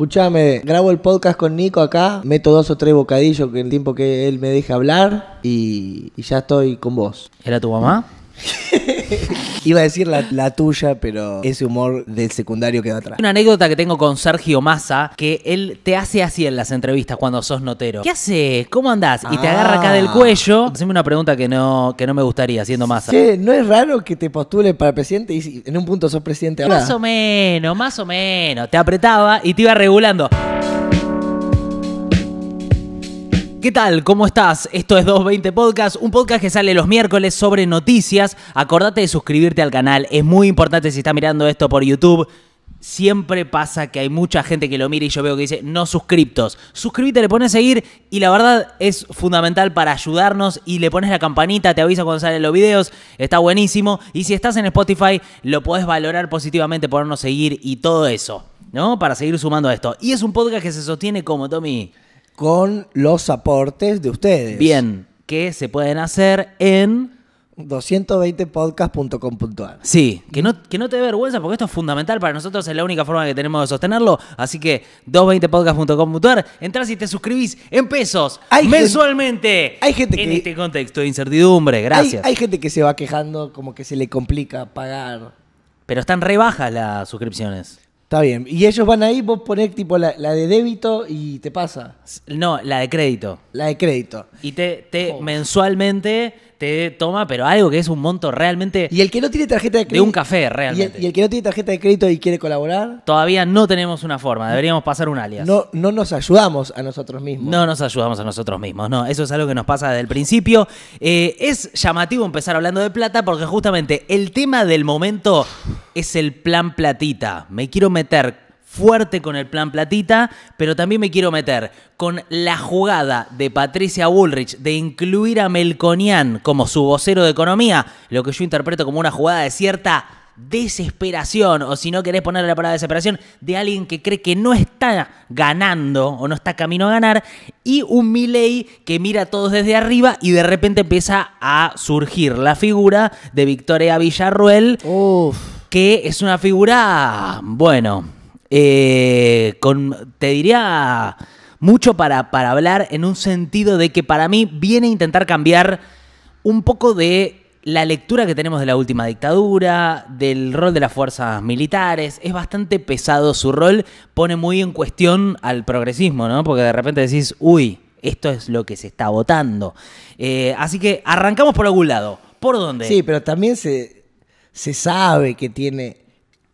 Escuchame, grabo el podcast con Nico acá, meto dos o tres bocadillos que el tiempo que él me deje hablar y, y ya estoy con vos. ¿Era tu mamá? Iba a decir la, la tuya, pero ese humor del secundario quedó atrás. Una anécdota que tengo con Sergio Massa, que él te hace así en las entrevistas cuando sos notero. ¿Qué haces? ¿Cómo andás? Y te agarra acá del Ah. cuello. Haceme una pregunta que no, que no me gustaría, siendo Massa. Che, ¿no es raro que te postulen para presidente y en un punto sos presidente ahora? Más o menos, más o menos. Te apretaba y te iba regulando. ¿Qué tal? ¿Cómo estás? Esto es 220 Podcast, un podcast que sale los miércoles sobre noticias. Acordate de suscribirte al canal, es muy importante si estás mirando esto por YouTube. Siempre pasa que hay mucha gente que lo mira y yo veo que dice no suscriptos. Suscríbete, le pones seguir y la verdad es fundamental para ayudarnos y le pones la campanita, te avisa cuando salen los videos, está buenísimo. Y si estás en Spotify, lo podés valorar positivamente, ponernos seguir y todo eso, ¿no? Para seguir sumando a esto. Y es un podcast que se sostiene como, Tommy, Con los aportes de ustedes. bien, que se pueden hacer en... 220podcast.com.ar. Sí, que no, que no te dé vergüenza porque esto es fundamental para nosotros, es la única forma que tenemos de sostenerlo. Así que 220podcast.com.ar, entras y te suscribís en pesos Hay gente- mensualmente. hay gente en que- este contexto de incertidumbre, gracias. Hay, hay gente que se va quejando como que se le complica pagar. Pero están re bajas las suscripciones. Está bien. Y ellos van ahí, vos ponés tipo la, la de débito y te pasa. No, la de crédito. La de crédito. Y te, te Joder. mensualmente te toma, pero algo que es un monto realmente... Y el que no tiene tarjeta de crédito. De un café, y el, realmente. y el que no tiene tarjeta de crédito y quiere colaborar, Todavía no tenemos una forma, deberíamos pasar un alias. no, no nos ayudamos a nosotros mismos. No nos ayudamos a nosotros mismos, no. Eso es algo que nos pasa desde el principio. Eh, es llamativo empezar hablando de plata porque justamente el tema del momento es el plan platita. Me quiero meter fuerte con el plan platita, pero también me quiero meter con la jugada de Patricia Bullrich de incluir a Melconian como su vocero de economía, lo que yo interpreto como una jugada de cierta desesperación, o si no querés ponerle la palabra desesperación, de alguien que cree que no está ganando o no está camino a ganar, y un Milley que mira a todos desde arriba y de repente empieza a surgir la figura de Victoria Villarruel, Uf. que es una figura, bueno, eh, te diría mucho para, para hablar en un sentido de que para mí viene a intentar cambiar un poco de la lectura que tenemos de la última dictadura, del rol de las fuerzas militares. Es bastante pesado su rol, pone muy en cuestión al progresismo, ¿no? Porque de repente decís, uy, esto es lo que se está votando. Eh, así que arrancamos por algún lado. ¿Por dónde? Sí, pero también se, se sabe que tiene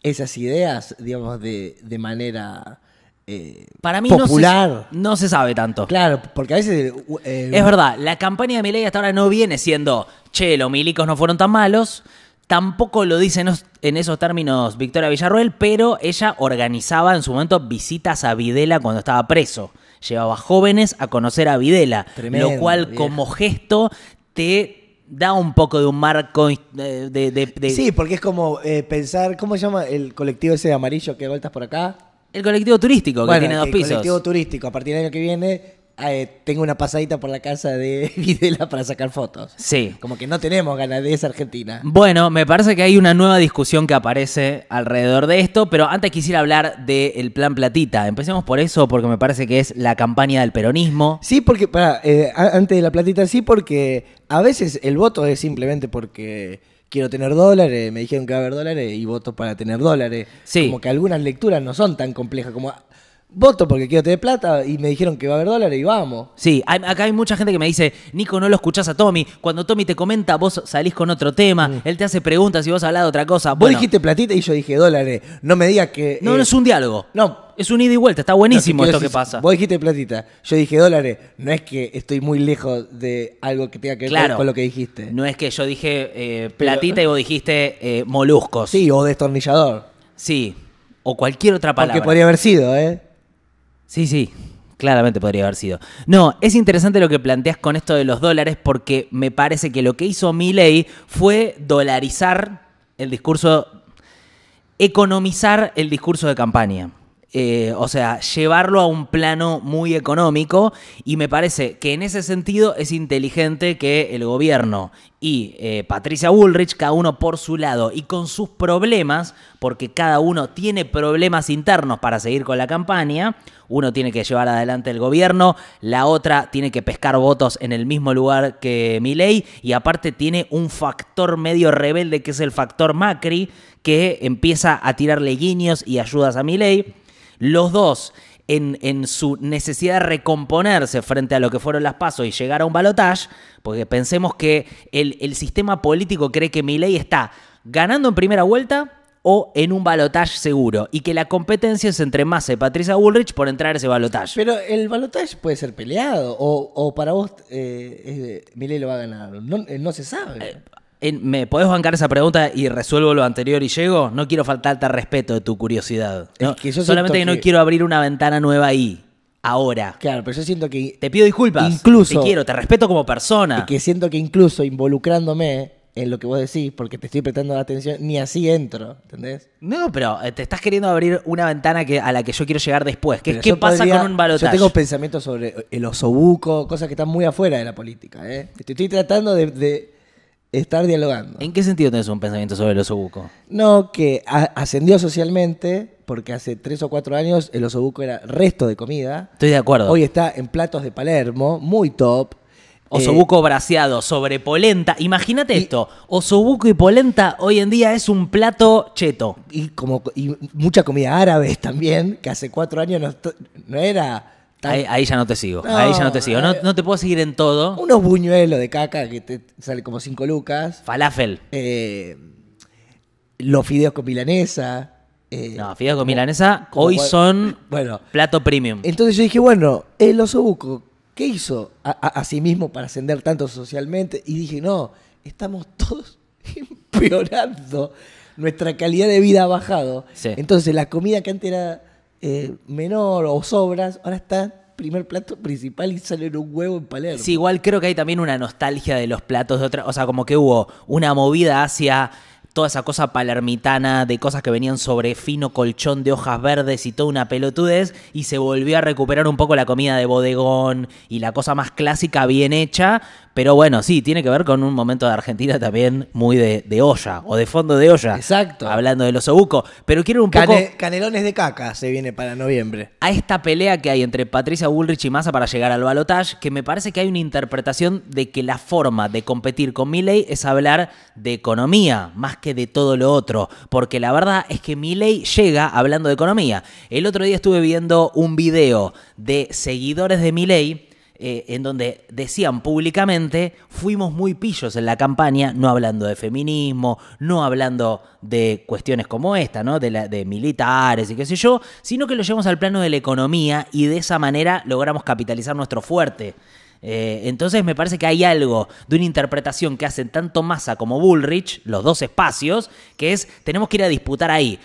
esas ideas, digamos, de, de manera eh, Para mí popular. No, se, no se sabe tanto. Claro, porque a veces... eh, Es verdad, la campaña de Milei hasta ahora no viene siendo, che, los milicos no fueron tan malos. Tampoco lo dice en os- en esos términos Victoria Villarroel, pero ella organizaba en su momento visitas a Videla cuando estaba preso. Llevaba jóvenes a conocer a Videla, Tremendo, lo cual vieja. como gesto te da un poco de un marco eh, de... de- de- Sí, porque es como eh, pensar, ¿cómo se llama el colectivo ese de amarillo que vueltas por acá? El colectivo turístico, que tiene dos el pisos. colectivo turístico, a partir del año que viene, eh, tengo una pasadita por la casa de Videla para sacar fotos. Sí. Como que no tenemos ganas de esa Argentina. Bueno, me parece que hay una nueva discusión que aparece alrededor de esto, pero antes quisiera hablar del plan platita. Empecemos por eso, porque me parece que es la campaña del peronismo. Sí, porque, para, antes de la platita, sí, porque a veces el voto es simplemente porque quiero tener dólares, me dijeron que va a haber dólares y voto para tener dólares. Sí. Como que algunas lecturas no son tan complejas como voto porque quiero tener plata y me dijeron que va a haber dólares y vamos. Sí, hay- acá hay mucha gente que me dice, Nico, no lo escuchás a Tommy. Cuando Tommy te comenta, vos salís con otro tema, él te hace preguntas y vos hablas de otra cosa. Vos Bueno, dijiste platita y yo dije dólares. No me digas que... no, eh, no es un diálogo. No, Es un ida y vuelta, está buenísimo No, esto quiero que decir, pasa. Vos dijiste platita, yo dije dólares. No es que estoy muy lejos de algo que tenga que ver Claro. con lo que dijiste. No es que yo dije eh, platita y vos dijiste eh, moluscos. Sí, o destornillador. Sí. O cualquier otra palabra. Porque podría haber sido, ¿eh? Sí, sí, claramente podría haber sido. No, es interesante lo que planteas con esto de los dólares porque me parece que lo que hizo Milley fue dolarizar el discurso, economizar el discurso de campaña. Eh, o sea, llevarlo a un plano muy económico y me parece que en ese sentido es inteligente que el gobierno y eh, Patricia Bullrich, cada uno por su lado y con sus problemas, porque cada uno tiene problemas internos para seguir con la campaña, uno tiene que llevar adelante el gobierno, la otra tiene que pescar votos en el mismo lugar que Milei y aparte tiene un factor medio rebelde que es el factor Macri que empieza a tirarle guiños y ayudas a Milei. Los dos, en, en, su necesidad de recomponerse frente a lo que fueron las pasos y llegar a un balotaje, porque pensemos que el, el sistema político cree que Milei está ganando en primera vuelta o en un balotaje seguro. Y que la competencia es entre Massa y Patricia Bullrich por entrar a ese balotaje. Pero el balotaje puede ser peleado. O, o para vos, eh, eh, Milei lo va a ganar. No, eh, no se sabe. Eh, en- ¿Me podés bancar esa pregunta y resuelvo lo anterior y llego? No quiero faltarte al respeto de tu curiosidad. Es ¿no? que yo Solamente que no quiero abrir una ventana nueva ahí, ahora. claro, pero yo siento que, Te pido disculpas. Incluso- Te quiero, te respeto como persona. que siento que incluso involucrándome en lo que vos decís, porque te estoy prestando atención, ni así entro, ¿entendés? No, pero eh, te estás queriendo abrir una ventana que, a la que yo quiero llegar después. Que es qué pasa podría- con un balotaje. Yo tengo pensamientos sobre el osobuco, cosas que están muy afuera de la política. ¿eh? Te estoy tratando de, de estar dialogando. ¿En qué sentido tenés un pensamiento sobre el osobuco? No, que ascendió socialmente, porque hace tres o cuatro años el osobuco era resto de comida. Estoy de acuerdo. Hoy está en platos de Palermo, muy top. Osobuco braseado sobre polenta. Imagínate esto. Osobuco y polenta hoy en día es un plato cheto. Eh, y, como, y mucha comida árabe también, que hace cuatro años no, era Ahí, ahí ya no te sigo. No, ahí ya no te sigo. No, eh. no te puedo seguir en todo. unos buñuelos de caca que te sale como cinco lucas. Falafel. eh, los fideos con milanesa. eh, No, fideos con milanesa como hoy son Bueno, plato premium. entonces yo dije, bueno, el osobuco, ¿qué hizo a, a- a sí mismo para ascender tanto socialmente? Y dije, no, estamos todos empeorando. Nuestra calidad de vida ha bajado. Sí. Entonces la comida que antes era eh, menor o sobras, ahora está primer plato principal y sale en un huevo en Palermo. Sí, igual creo que hay también una nostalgia de los platos de otra. O sea, como que hubo una movida hacia toda esa cosa palermitana de cosas que venían sobre fino colchón de hojas verdes y toda una pelotudez. Y se volvió a recuperar un poco la comida de bodegón y la cosa más clásica bien hecha. Pero bueno, sí, tiene que ver con un momento de Argentina también muy de, de olla o de fondo de olla. Exacto. Hablando de los obucos. Pero quiero un poco. Cane- canelones de caca se viene para noviembre. a esta pelea que hay entre Patricia Bullrich y Massa para llegar al balotaje, que me parece que hay una interpretación de que la forma de competir con Milley es hablar de economía más que de todo lo otro, porque la verdad es que Milley llega hablando de economía. El otro día estuve viendo un video de seguidores de Milley eh, en donde decían públicamente, fuimos muy pillos en la campaña, no hablando de feminismo, no hablando de cuestiones como esta, ¿no? De, militares y qué sé yo, sino que lo llevamos al plano de la economía y de esa manera logramos capitalizar nuestro fuerte. Eh, entonces me parece que hay algo de una interpretación que hacen tanto Massa como Bullrich, los dos espacios, que es, tenemos que ir a disputar ahí.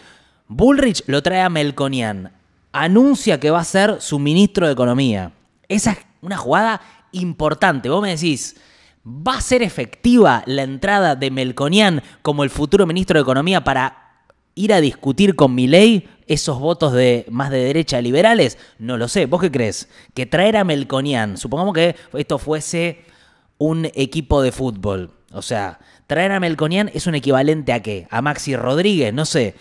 Bullrich lo trae a Melconian, anuncia que va a ser su ministro de Economía. Esa es una jugada importante. Vos me decís, ¿va a ser efectiva la entrada de Melconian como el futuro ministro de Economía para ir a discutir con Milei esos votos de más de derecha liberales? No lo sé. ¿Vos qué crees? Que traer a Melconian, supongamos que esto fuese un equipo de fútbol. O sea, traer a Melconian es un equivalente a qué? A Maxi Rodríguez, no sé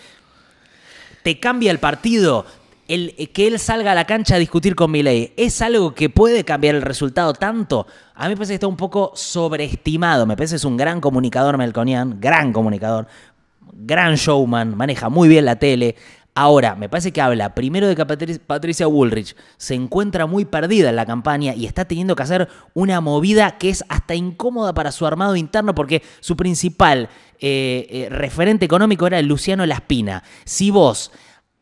te cambia el partido. El, eh, que él salga a la cancha a discutir con Milei, ¿es algo que puede cambiar el resultado tanto? A mí me parece que está un poco sobreestimado. Me parece que es un gran comunicador Melconian, gran comunicador, gran showman, maneja muy bien la tele. Ahora, me parece que habla primero de que Patri- Patricia Bullrich se encuentra muy perdida en la campaña y está teniendo que hacer una movida que es hasta incómoda para su armado interno porque su principal eh, eh, referente económico era Luciano Laspina. Si vos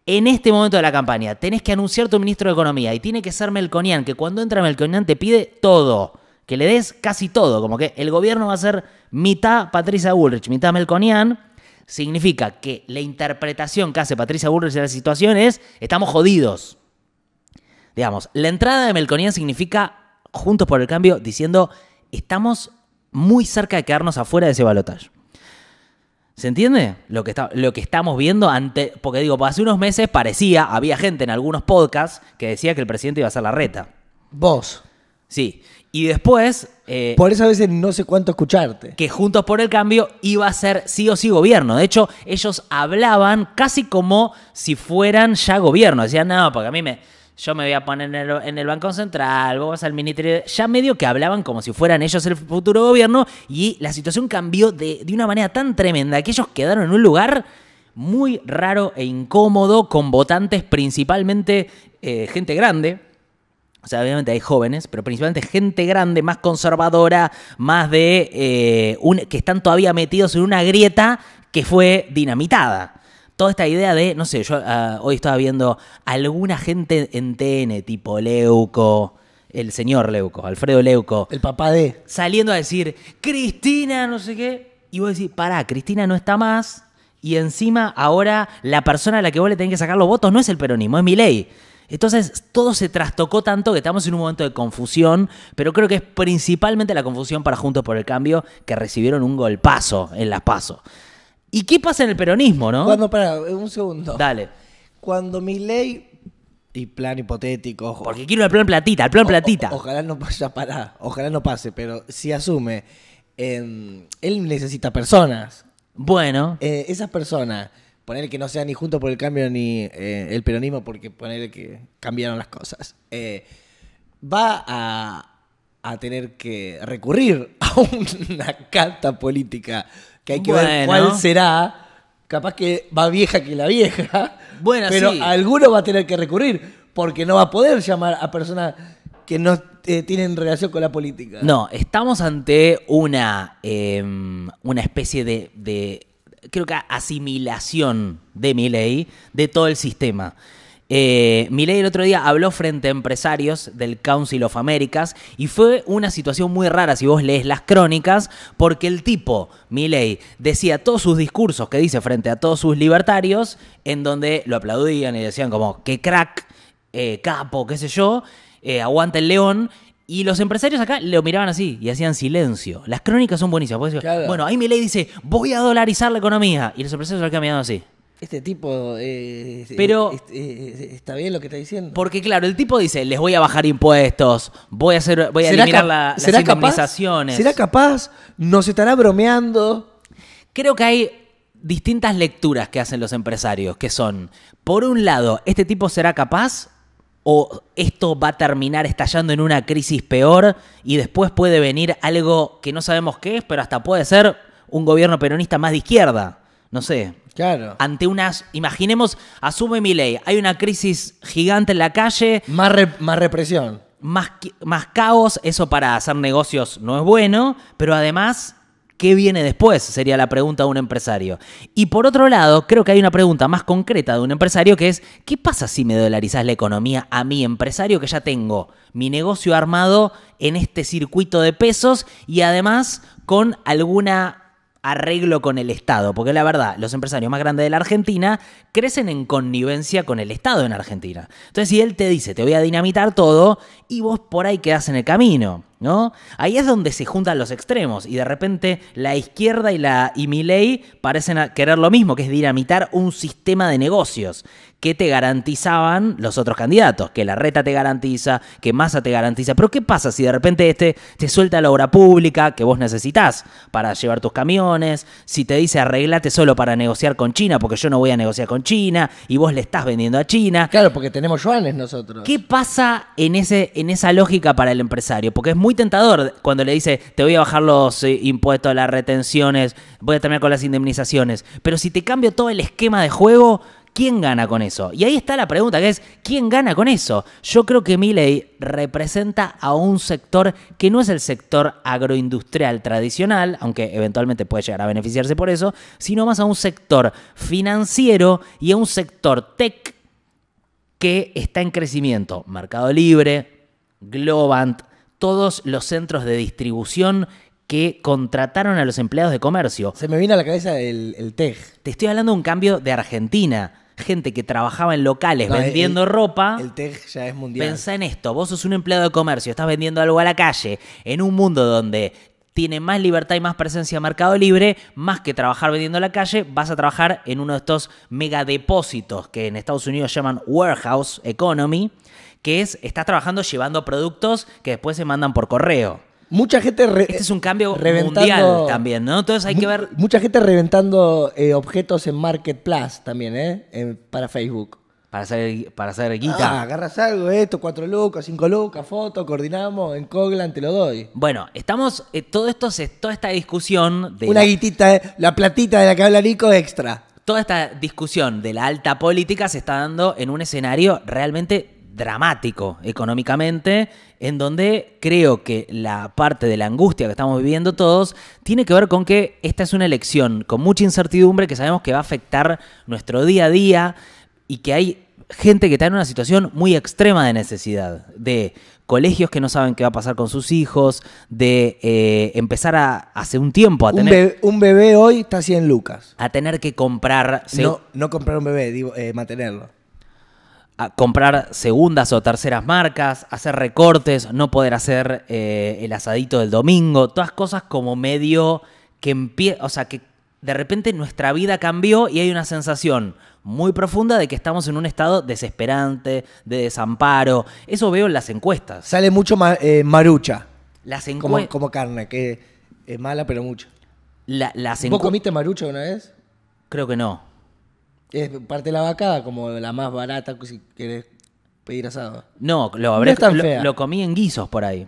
en este momento de la campaña tenés que anunciar tu ministro de Economía y tiene que ser Melconian, que cuando entra Melconian te pide todo, que le des casi todo, como que el gobierno va a ser mitad Patricia Bullrich, mitad Melconian, significa que la interpretación que hace Patricia Bullrich de la situación es estamos jodidos. Digamos, la entrada de Melconian significa Juntos por el Cambio diciendo estamos muy cerca de quedarnos afuera de ese balotaje. ¿Se entiende lo que, está, lo que estamos viendo? ante Porque digo, hace unos meses parecía, había gente en algunos podcasts que decía que el presidente iba a ser la reta. Vos. Sí. Y después, eh, Por eso a veces no sé cuánto escucharte. que Juntos por el Cambio iba a ser sí o sí gobierno. De hecho, ellos hablaban casi como si fueran ya gobierno. Decían, no, porque a mí me... Yo me voy a poner en el, en el Banco Central, vos vas al Ministerio... Ya medio que hablaban como si fueran ellos el futuro gobierno y la situación cambió de, de una manera tan tremenda que ellos quedaron en un lugar muy raro e incómodo con votantes principalmente eh, gente grande, o sea, obviamente hay jóvenes, pero principalmente gente grande, más conservadora, más de. eh, que están todavía metidos en una grieta que fue dinamitada. Toda esta idea de, no sé, yo ah, hoy estaba viendo alguna gente en TN, tipo Leuco, el señor Leuco, Alfredo Leuco, El papá de. saliendo a decir, Cristina, no sé qué. Y vos decís, pará, Cristina no está más. Y encima ahora la persona a la que vos le tenés que sacar los votos no es el peronismo, es mi ley. Entonces todo se trastocó tanto que estamos en un momento de confusión, pero creo que es principalmente la confusión para Juntos por el Cambio que recibieron un golpazo en las pasos. ¿Y qué pasa en el peronismo, no? Cuando, para, un segundo. Dale. Cuando mi ley, y plan hipotético, ojo, Porque quiero el plan platita, el plan o- platita. o- ojalá no vaya para, ojalá no pase, pero si asume, eh, él necesita personas. Bueno, Eh, esas personas, ponerle que no sea ni junto por el cambio ni eh, el peronismo, porque ponerle que cambiaron las cosas, eh, va a, a tener que recurrir a una carta política que hay que ver cuál será. Capaz que va vieja que la vieja, Bueno, pero sí. alguno va a tener que recurrir, porque no va a poder llamar a personas que no eh, tienen relación con la política. No, estamos ante una, eh, una especie de, de, creo que asimilación de Milei de todo el sistema. Eh, Milei el otro día habló frente a empresarios del Council of Americas y fue una situación muy rara si vos lees las crónicas porque el tipo, Milei, decía todos sus discursos que dice frente a todos sus libertarios en donde lo aplaudían y decían como que crack, eh, capo, qué sé yo, eh, aguanta el león. Y los empresarios acá lo miraban así y hacían silencio. Las crónicas son buenísimas. Claro. Bueno, ahí Milei dice, voy a dolarizar la economía. Y los empresarios se quedan mirando así. Este tipo. eh, Pero- eh, eh, ¿Está bien lo que está diciendo? Porque claro, el tipo dice, les voy a bajar impuestos, voy a hacer, voy a ¿Será eliminar la- las será capaz? indemnizaciones. ¿Será capaz? ¿Nos estará bromeando? Creo que hay distintas lecturas que hacen los empresarios, que son, por un lado, ¿este tipo será capaz? ¿O esto va a terminar estallando en una crisis peor y después puede venir algo que no sabemos qué es, pero hasta puede ser un gobierno peronista más de izquierda? No sé. Claro. Ante unas, imaginemos, asume mi ley, hay una crisis gigante en la calle, Más, re- más represión. más, más caos, eso para hacer negocios no es bueno, pero además, ¿qué viene después? Sería la pregunta de un empresario. Y por otro lado, creo que hay una pregunta más concreta de un empresario que es, ¿qué pasa si me dolarizás la economía a mi empresario que ya tengo mi negocio armado en este circuito de pesos y además con alguna arreglo con el Estado, porque la verdad, los empresarios más grandes de la Argentina crecen en connivencia con el Estado en Argentina. Entonces, si él te dice, te voy a dinamitar todo, y vos por ahí quedás en el camino, ¿no? Ahí es donde se juntan los extremos, y de repente la izquierda y la y Milei parecen querer lo mismo, que es dinamitar un sistema de negocios que te garantizaban los otros candidatos, que la reta te garantiza, que Massa te garantiza. Pero ¿qué pasa si de repente este te suelta la obra pública que vos necesitas para llevar tus camiones? Si te dice arreglate solo para negociar con China, porque yo no voy a negociar con China, y vos le estás vendiendo a China. Claro, porque tenemos yuanes nosotros. ¿Qué pasa en, ese, en esa lógica para el empresario? Porque es muy tentador cuando le dice, te voy a bajar los eh, impuestos, las retenciones, voy a terminar con las indemnizaciones. Pero si te cambio todo el esquema de juego, ¿quién gana con eso? Y ahí está la pregunta, que es, ¿quién gana con eso? Yo creo que Milley representa a un sector que no es el sector agroindustrial tradicional, aunque eventualmente puede llegar a beneficiarse por eso, sino más a un sector financiero y a un sector tech que está en crecimiento. Mercado Libre, Globant, todos los centros de distribución que contrataron a los empleados de comercio. Se me viene a la cabeza el, el TEG. Te estoy hablando de un cambio de Argentina. Gente que trabajaba en locales No, vendiendo el- ropa. El TEG ya es mundial. Pensá en esto, vos sos un empleado de comercio, estás vendiendo algo a la calle, en un mundo donde tiene más libertad y más presencia en Mercado Libre, más que trabajar vendiendo en la calle, vas a trabajar en uno de estos megadepósitos que en Estados Unidos llaman warehouse economy, que es, estás trabajando llevando productos que después se mandan por correo. Mucha gente. re- Este es un cambio reventando- mundial también, ¿no? Entonces hay que ver Mucha gente reventando eh, objetos en Marketplace también, ¿eh? En- para Facebook. para hacer, para hacer guita. Ah, agarras algo, esto, cuatro lucas, cinco lucas, foto, coordinamos, en Coglan te lo doy. Bueno, estamos, eh, todo esto, se, toda esta discusión de Una la- guitita, eh, la platita de la que habla Nico extra. toda esta discusión de la alta política se está dando en un escenario realmente dramático económicamente, en donde creo que la parte de la angustia que estamos viviendo todos tiene que ver con que esta es una elección con mucha incertidumbre que sabemos que va a afectar nuestro día a día y que hay gente que está en una situación muy extrema de necesidad, de colegios que no saben qué va a pasar con sus hijos, de eh, empezar a, hace un tiempo a Un tener, bebé, un bebé hoy está a 100 lucas. a tener que comprar... No, no comprar un bebé, digo, eh, mantenerlo. A comprar segundas o terceras marcas, hacer recortes, no poder hacer eh, el asadito del domingo, todas cosas como medio que empieza, o sea, que de repente nuestra vida cambió y hay una sensación muy profunda de que estamos en un estado desesperante, de desamparo. Eso veo en las encuestas. Sale mucho ma- eh, marucha, Las como, encuestas... como carne, que es mala pero mucho. las ¿Vos comiste marucha una vez? Creo que no. Es parte de la vaca como la más barata si querés pedir asado. No, lo, No habré, es tan lo- fea. lo comí en guisos por ahí.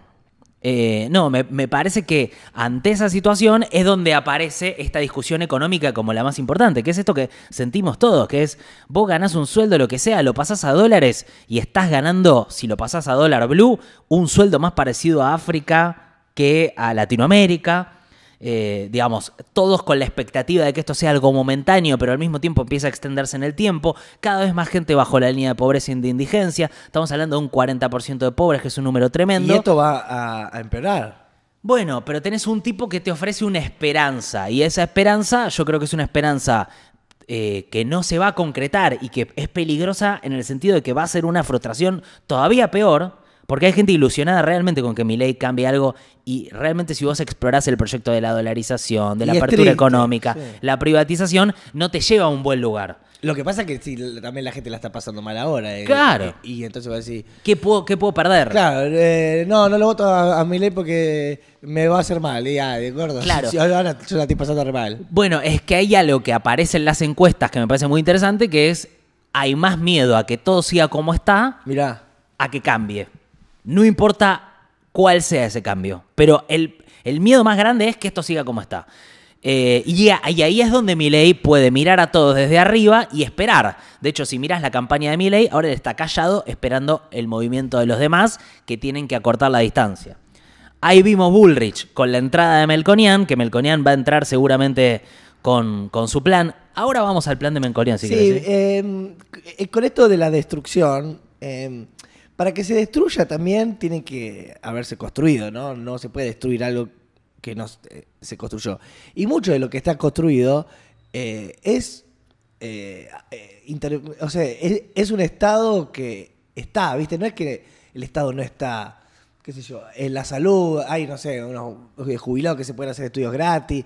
Eh, no, me, me parece que ante esa situación es donde aparece esta discusión económica como la más importante, que es esto que sentimos todos, que es vos ganás un sueldo, lo que sea, lo pasás a dólares y estás ganando, si lo pasás a dólar blue, un sueldo más parecido a África que a Latinoamérica. Eh, digamos, todos con la expectativa de que esto sea algo momentáneo, pero al mismo tiempo empieza a extenderse en el tiempo. Cada vez más gente bajo la línea de pobreza y de indigencia. Estamos hablando de un 40% de pobres, que es un número tremendo. Y esto va a, a empeorar. Bueno, pero tenés un tipo que te ofrece una esperanza. Y esa esperanza, yo creo que es una esperanza eh, que no se va a concretar y que es peligrosa en el sentido de que va a ser una frustración todavía peor. Porque hay gente ilusionada realmente con que mi ley cambie algo y realmente si vos explorás el proyecto de la dolarización, de la Y apertura triste, económica, sí. la privatización, no te lleva a un buen lugar. Lo que pasa es que sí, también la gente la está pasando mal ahora. eh, Claro. Y, y entonces va a decir, ¿Qué puedo, qué puedo perder? claro, eh, no, no lo voto a, a mi ley porque me va a hacer mal. Y ya, de acuerdo. Claro. Sí, ahora yo la estoy pasando re mal. Bueno, es que hay algo que aparece en las encuestas que me parece muy interesante, que es hay más miedo a que todo siga como está Mirá. a que cambie. No importa cuál sea ese cambio, pero el, el miedo más grande es que esto siga como está. Eh, y, a- y ahí es donde Milei puede mirar a todos desde arriba y esperar. De hecho, si miras la campaña de Milei, ahora él está callado esperando el movimiento de los demás que tienen que acortar la distancia. Ahí vimos Bullrich con la entrada de Melconian, que Melconian va a entrar seguramente con, con su plan. Ahora vamos al plan de Melconian, si sí, querés, ¿sí? eh, eh, con esto de la destrucción, eh, para que se destruya también tiene que haberse construido, ¿no? No se puede destruir algo que no se- se construyó. Y mucho de lo que está construido eh, es, eh, eh, o sea, es, un Estado que está, ¿viste? No es que el Estado no está, qué sé yo, en la salud hay, no sé, unos jubilados que se pueden hacer estudios gratis,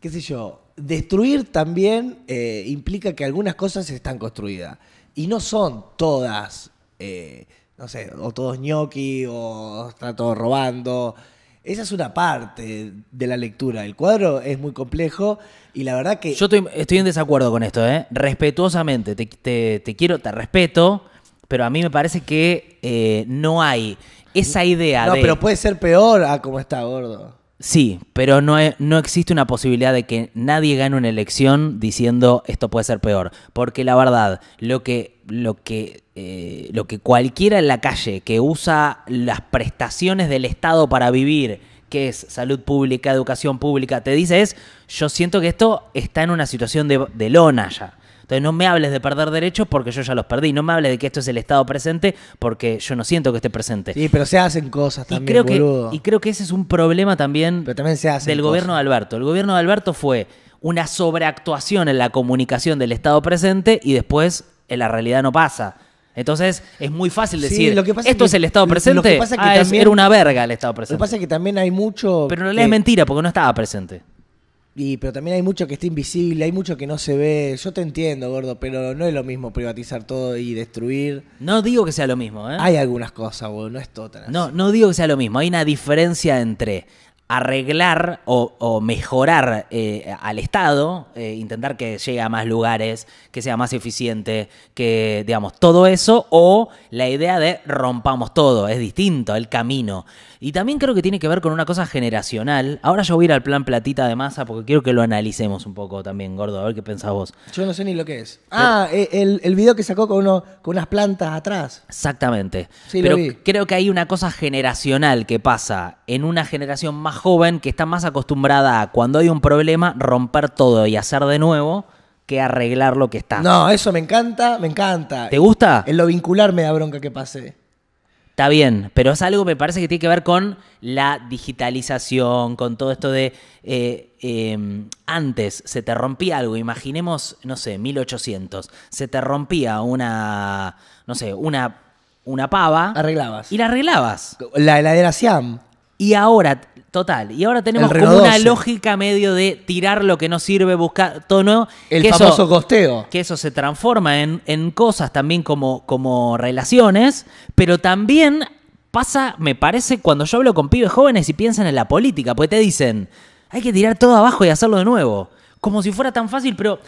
qué sé yo. Destruir también eh, implica que algunas cosas están construidas y no son todas, eh, no sé, o todos ñoqui o está todo robando. Esa es una parte de la lectura. El cuadro es muy complejo y la verdad que... Yo estoy, estoy en desacuerdo con esto, ¿eh? Respetuosamente, te, te- te quiero, te respeto, pero a mí me parece que eh, no hay esa idea no, de... pero puede ser peor a como está, gordo. Sí, pero no, no existe una posibilidad de que nadie gane una elección diciendo esto puede ser peor. Porque la verdad, lo que, lo que, eh, lo que cualquiera en la calle que usa las prestaciones del Estado para vivir, que es salud pública, educación pública, te dice es, yo siento que esto está en una situación de, de lona ya. Entonces no me hables de perder derechos porque yo ya los perdí. No me hables de que esto es el Estado presente porque yo no siento que esté presente. Sí, pero se hacen cosas Y también, creo, que, y creo que ese es un problema también Pero también se hacen del cosas. gobierno de Alberto. El gobierno de Alberto fue una sobreactuación en la comunicación del Estado presente y después en la realidad no pasa. Entonces es muy fácil Sí, decir, lo que pasa esto es el Estado lo- lo presente. que pasa es que Ah, también- era una verga el Estado Lo que presente. pasa es que también hay mucho. Pero en realidad que- es mentira porque no estaba presente. Y, pero también hay mucho que está invisible, hay mucho que no se ve. Yo te entiendo, gordo, pero no es lo mismo privatizar todo y destruir. No digo que sea lo mismo, ¿eh? Hay algunas cosas, boludo, no es así. No, no digo que sea lo mismo. Hay una diferencia entre arreglar o, mejorar eh, al Estado, eh, intentar que llegue a más lugares, que sea más eficiente, que, digamos, todo eso, o la idea de rompamos todo, es distinto el camino. Y también creo que tiene que ver con una cosa generacional. Ahora yo voy a ir al plan platita de masa porque quiero que lo analicemos un poco también, gordo, a ver qué pensás vos. Yo no sé ni lo que es. Ah, eh, el, el video que sacó con, uno, con unas plantas atrás. Exactamente. Sí, lo Pero vi. creo que hay una cosa generacional que pasa en una generación más joven que está más acostumbrada a cuando hay un problema romper todo y hacer de nuevo que arreglar lo que está. No, eso me encanta, me encanta. ¿Te gusta? En lo vincular me da bronca que pase. Está bien, pero es algo que me parece que tiene que ver con la digitalización, con todo esto de eh, eh, antes se te rompía algo, imaginemos, no sé, 1800, se te rompía una, no sé, una, una pava Arreglabas. y la arreglabas. La heladera Siam. Y ahora, total, y ahora tenemos como una 12. lógica medio de tirar lo que no sirve, buscar todo nuevo. El que famoso eso, costeo. que eso se transforma en, en cosas también como, como relaciones, pero también pasa, me parece, cuando yo hablo con pibes jóvenes y piensan en la política, porque te dicen, hay que tirar todo abajo y hacerlo de nuevo. Como si fuera tan fácil, pero,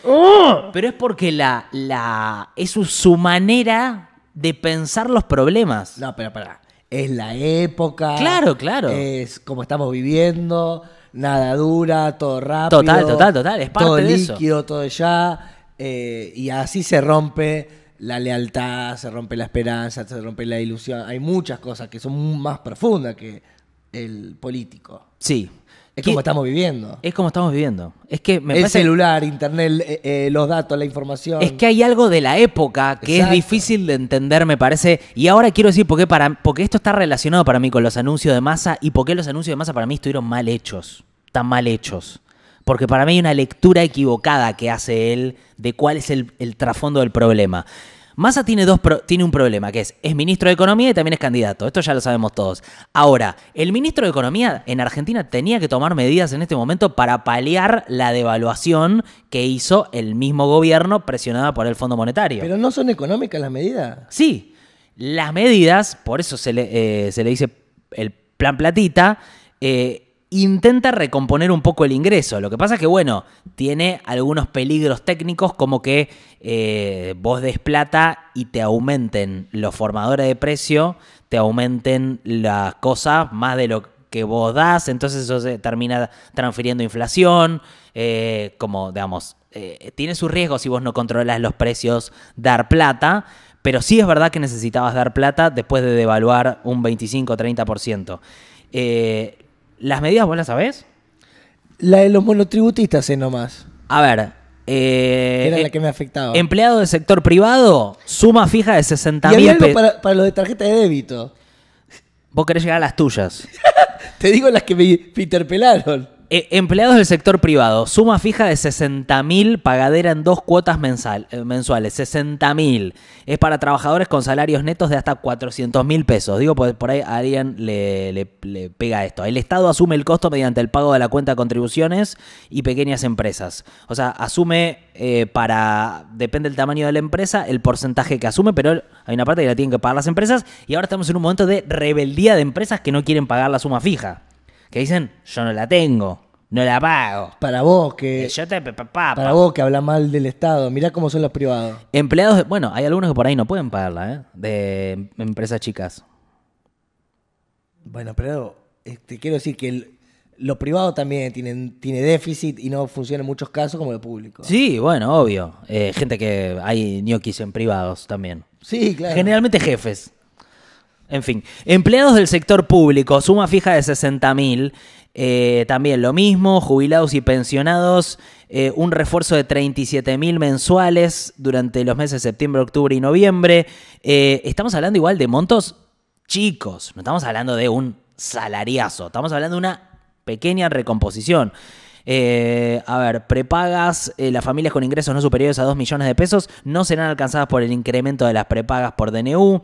pero es porque la, la, es su, su manera de pensar los problemas. No, pero pará. Es la época. Claro, claro. Es como estamos viviendo. Nada dura, todo rápido. Total, total, total, es parte todo de eso. líquido, todo ya. eh, y así se rompe la lealtad, se rompe la esperanza, se rompe la ilusión. Hay muchas cosas que son más profundas que el político. Sí. Es ¿Qué- como estamos viviendo. Es como estamos viviendo. Es que me el parece celular, internet, eh, eh, los datos, la información. es que hay algo de la época que Exacto. es difícil de entender, me parece. Y ahora quiero decir por qué para porque esto está relacionado para mí con los anuncios de masa y por qué los anuncios de masa para mí estuvieron mal hechos, tan mal hechos. Porque para mí hay una lectura equivocada que hace él de cuál es el, el trasfondo del problema. Massa tiene, dos pro- tiene un problema, que es, es ministro de Economía y también es candidato. Esto ya lo sabemos todos. Ahora, el ministro de Economía en Argentina tenía que tomar medidas en este momento para paliar la devaluación que hizo el mismo gobierno presionada por el Fondo Monetario. Pero no son económicas las medidas. Sí, las medidas, por eso se le, eh, se le dice el plan platita, eh, intenta recomponer un poco el ingreso. Lo que pasa es que, bueno, tiene algunos peligros técnicos como que eh, vos des plata y te aumenten los formadores de precio, te aumenten las cosas más de lo que vos das, entonces eso se termina transfiriendo inflación, eh, como, digamos, eh, tiene sus riesgos si vos no controlas los precios, dar plata, pero sí es verdad que necesitabas dar plata después de devaluar un 25-30%. Eh, ¿Las medidas vos las sabés? La de los monotributistas es nomás. A ver. eh, era la eh, que me afectaba. Empleado del sector privado, suma fija de 60 y había mil pesos. para, para los de tarjeta de débito. Vos querés llegar a las tuyas. Te digo las que me, me interpelaron. Eh, empleados del sector privado, suma fija de 60 mil, pagadera en dos cuotas mensal- eh, mensuales. 60 mil. Es para trabajadores con salarios netos de hasta 400 mil pesos. Digo, pues por ahí a alguien le, le- le pega esto. El Estado asume el costo mediante el pago de la cuenta de contribuciones y pequeñas empresas. O sea, asume eh, para, depende del tamaño de la empresa, el porcentaje que asume, pero hay una parte que la tienen que pagar las empresas. Y ahora estamos en un momento de rebeldía de empresas que no quieren pagar la suma fija. Que dicen, yo no la tengo, no la pago. Para vos que Eh, Yo te pa- pa- pa- para pa. vos que habla mal del Estado, mirá cómo son los privados. Empleados, de- bueno, hay algunos que por ahí no pueden pagarla, ¿eh? De em- empresas chicas. Bueno, pero este, quiero decir que el- lo privado también tienen, tiene déficit y no funciona en muchos casos como lo público. Sí, bueno, obvio. Eh, gente que hay ñoquis en privados también. Sí, claro. Generalmente jefes. En fin, empleados del sector público, suma fija de 60 mil. también lo mismo, jubilados y pensionados, eh, un refuerzo de 37 mil mensuales durante los meses de septiembre, octubre y noviembre. Eh, estamos hablando igual de montos chicos, no estamos hablando de un salariazo, estamos hablando de una pequeña recomposición. Eh, a ver, prepagas, eh, las familias con ingresos no superiores a 2 millones de pesos no serán alcanzadas por el incremento de las prepagas por DNU.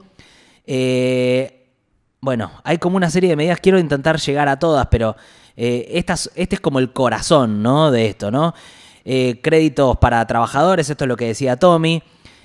Eh, bueno, hay como una serie de medidas, quiero intentar llegar a todas, pero eh, este es como el corazón, ¿no? De esto, ¿no? Eh, créditos para trabajadores, esto es lo que decía Tommy.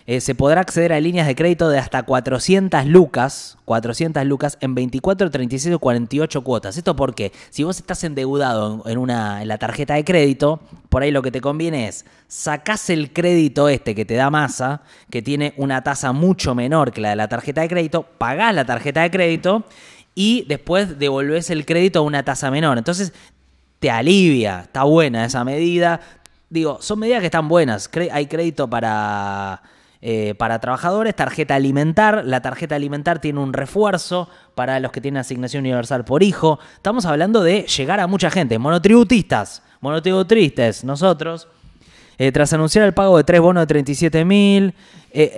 Eh, se podrá acceder a líneas de crédito de hasta 400 lucas, 400 lucas en 24, 36 o 48 cuotas. ¿Esto porque Si vos estás endeudado en, una, en la tarjeta de crédito, por ahí lo que te conviene es sacás el crédito este que te da masa, que tiene una tasa mucho menor que la de la tarjeta de crédito, pagás la tarjeta de crédito y después devolvés el crédito a una tasa menor. Entonces te alivia, está buena esa medida. Digo, son medidas que están buenas. Hay crédito para, eh, para trabajadores, tarjeta alimentar. La tarjeta alimentar tiene un refuerzo para los que tienen asignación universal por hijo. Estamos hablando de llegar a mucha gente. Monotributistas, monotributistas, nosotros. Eh, tras anunciar el pago de tres bonos de 37 mil,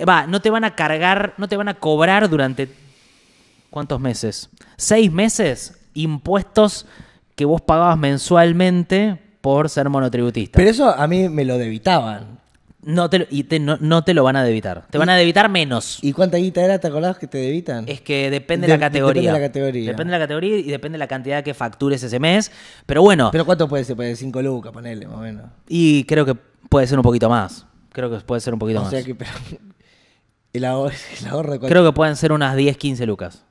va, no te van a cargar, no te van a cobrar durante ¿cuántos meses? Seis meses impuestos que vos pagabas mensualmente por ser monotributista. Pero eso a mí me lo debitaban. No, te, lo- y te- no, no te lo van a debitar. Te van a debitar menos. ¿Y cuánta guita era? ¿Te acordás que te debitan? Es que depende de, la categoría. depende de la categoría. Depende de la categoría y depende de la cantidad que factures ese mes. Pero bueno, Pero ¿cuánto puede ser? Puede ser 5 lucas, ponele, más o menos. y creo que puede ser un poquito más. Creo que puede ser un poquito O más. sea que, pero, el, ahorro, el ahorro de cuánto- Creo que pueden ser unas 10, 15 lucas.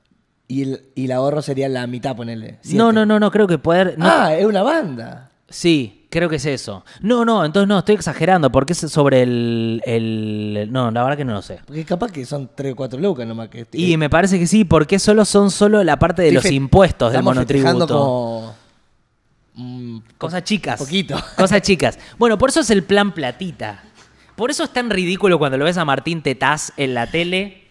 y, el, y el ahorro sería la mitad, ponele. No, no, no, no, creo que poder. no- Ah, es una banda. Sí, creo que es eso. No, no, entonces no, estoy exagerando porque es sobre el, el- No, la verdad que no lo sé. Porque capaz que son 3 o 4 lucas nomás que Y me parece que sí, porque solo son solo la parte de Estoy los impuestos del monotributo. como... mm, Cosas chicas. Poquito. Cosas chicas. Bueno, por eso es el plan platita. Por eso es tan ridículo cuando lo ves a Martín Tetaz en la tele.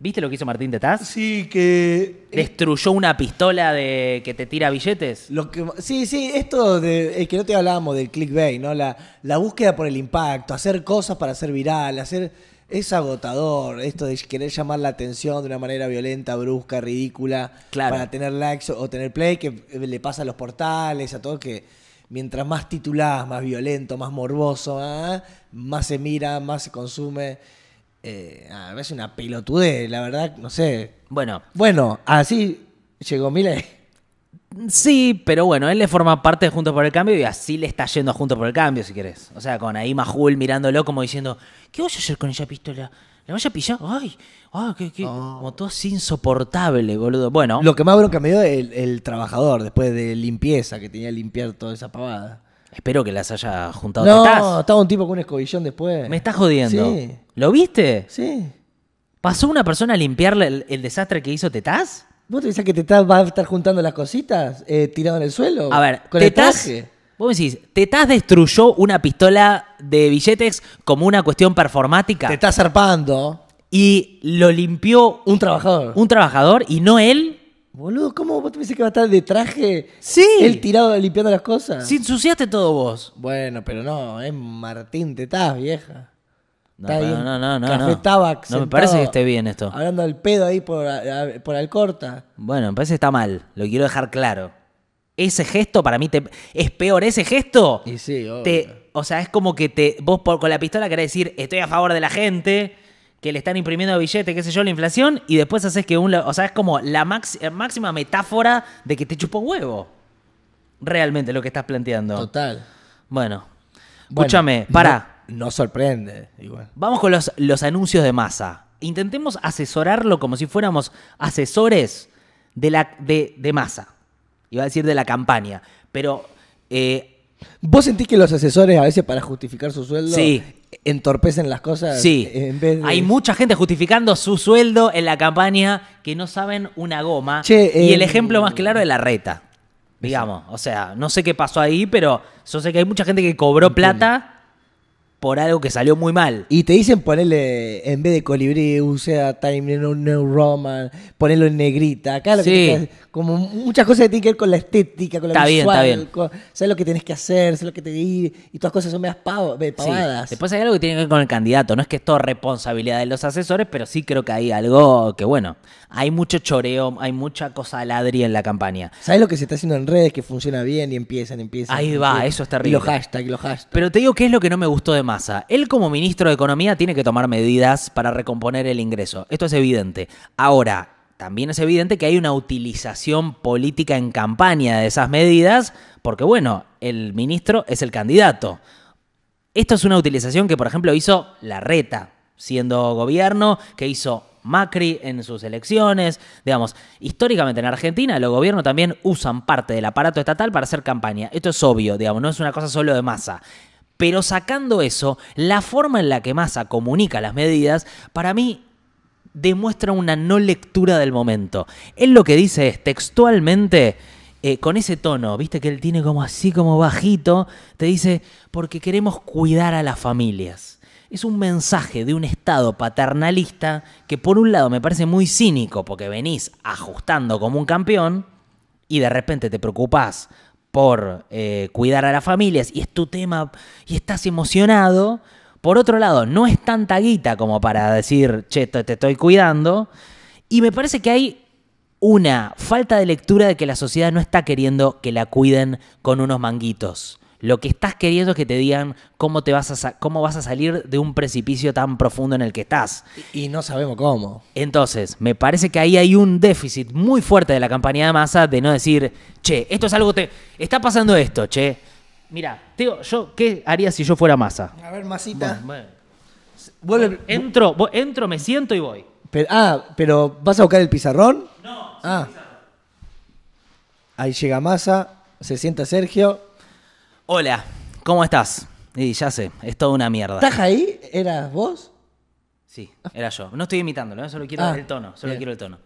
¿Viste lo que hizo Martín Tetaz? Sí, que... Destruyó una pistola de que te tira billetes. Lo que, sí, sí, esto de el que no te hablábamos del clickbait, ¿no? La, la búsqueda por el impacto, hacer cosas para ser viral, hacer es agotador, esto de querer llamar la atención de una manera violenta, brusca, ridícula, Claro. para tener likes o tener play, que le pasa a los portales, a todo que mientras más titulás, más violento, más morboso, ¿ah? más se mira, más se consume. Eh, es una pelotudez, la verdad, no sé. Bueno, Bueno, así llegó Milei. Sí, pero bueno, él le forma parte de Juntos por el Cambio y así le está yendo a Juntos por el Cambio, si querés. O sea, con ahí Majul mirándolo como diciendo, ¿qué voy a hacer con esa pistola? ¿La voy a pillar? ¡Ay! ¡Ay! ¿qué, qué? Como todo así insoportable, boludo. Bueno, Lo que más bronca me dio el, el trabajador después de limpieza que tenía que limpiar toda esa pavada. Espero que las haya juntado No, Tetaz. estaba un tipo con un escobillón después. Me estás jodiendo. Sí, ¿Lo viste? sí. ¿Pasó una persona a limpiarle el, el desastre que hizo Tetaz? ¿Vos te pensás que te estás- va a estar juntando las cositas eh, tirado en el suelo? A ver, con el Tetaz. traje. Vos me decís, Tetaz destruyó una pistola de billetes como una cuestión performática Te está zarpando y lo limpió un trabajador. un trabajador y no él. Boludo, ¿cómo vos te pensás que va a estar de traje? Sí. Él tirado limpiando las cosas. Si ensuciaste todo vos. Bueno, pero no, es Martín Tetaz, vieja. No, Está no, bien. no, no, no, Café no. Tabac No me parece que esté bien esto. Hablando del pedo ahí por, por Alcorta. Bueno, me parece que está mal. Lo quiero dejar claro. Ese gesto para mí te, es peor. Ese gesto. Y sí, obvio. te, o sea, es como que te vos por, con la pistola querés decir estoy a favor de la gente, que le están imprimiendo billetes, qué sé yo, la inflación, y después haces que un... O sea, es como la max- eh, máxima metáfora de que te chupa un huevo. Realmente lo que estás planteando. Total. Bueno, Bueno, escúchame, para. No, no sorprende, igual. Vamos con los, los anuncios de masa. Intentemos asesorarlo como si fuéramos asesores de, la, de, de masa. Iba a decir de la campaña. Pero eh, ¿Vos sentís que los asesores a veces para justificar su sueldo Sí. entorpecen las cosas? sí, En vez de... hay mucha gente justificando su sueldo en la campaña que no saben una goma. Che, y eh, el ejemplo más claro es la reta. Digamos, o sea, no sé qué pasó ahí, pero yo sé que hay mucha gente que cobró plata por algo que salió muy mal. Y te dicen ponerle, en vez de colibrí, use Time New Roman, ponerlo en negrita. Acá lo que Sí. tenés que- como muchas cosas que tienen que ver con la estética, con la Está bien, visual. está bien. con- sabes lo que tenés que hacer, sabes lo que te ir, y todas cosas son medias pavo- eh, Sí. pavadas. Después hay algo que tiene que ver con el candidato. No es que es todo responsabilidad de los asesores, pero sí creo que hay algo que, bueno, hay mucho choreo, hay mucha cosa ladri en la campaña. ¿Sabes lo que se está haciendo en redes que funciona bien y empiezan, empiezan? Ahí va, empiezan? eso es Y terrible. los hashtags, y los hashtags. Pero te digo qué es lo que no me gustó de Massa. Él como ministro de Economía tiene que tomar medidas para recomponer el ingreso. Esto es evidente. Ahora, también es evidente que hay una utilización política en campaña de esas medidas, porque bueno, el ministro es el candidato. Esto es una utilización que, por ejemplo, hizo la reta, siendo gobierno, que hizo Macri en sus elecciones. Digamos, históricamente en Argentina los gobiernos también usan parte del aparato estatal para hacer campaña. Esto es obvio, digamos, no es una cosa solo de masa. Pero sacando eso, la forma en la que Massa comunica las medidas, para mí demuestra una no lectura del momento. Él lo que dice es textualmente, eh, con ese tono, viste que él tiene como así como bajito, te dice, porque queremos cuidar a las familias. Es un mensaje de un Estado paternalista que por un lado me parece muy cínico porque venís ajustando como un campeón y de repente te preocupás por eh, cuidar a las familias y es tu tema y estás emocionado. Por otro lado, no es tanta guita como para decir, che, te te estoy cuidando. Y me parece que hay una falta de lectura de que la sociedad no está queriendo que la cuiden con unos manguitos. Lo que estás queriendo es que te digan cómo, te vas a cómo vas a salir de un precipicio tan profundo en el que estás. Y no sabemos cómo. Entonces, me parece que ahí hay un déficit muy fuerte de la campaña de masa de no decir, che, esto es algo que te. Está pasando esto, che. Mira, Teo, yo, ¿qué haría si yo fuera masa? A ver, masita. Bueno, entro, entro, me siento y voy. Pero- ah, pero ¿vas a buscar el pizarrón? No. Ah. Ahí llega Massa, se sienta Sergio. Hola, ¿cómo estás? Y ya sé, es toda una mierda. ¿Estás ahí? ¿Eras vos? Sí, era yo. No estoy imitándolo, ¿eh? solo quiero Ah, el tono, solo bien. quiero el tono.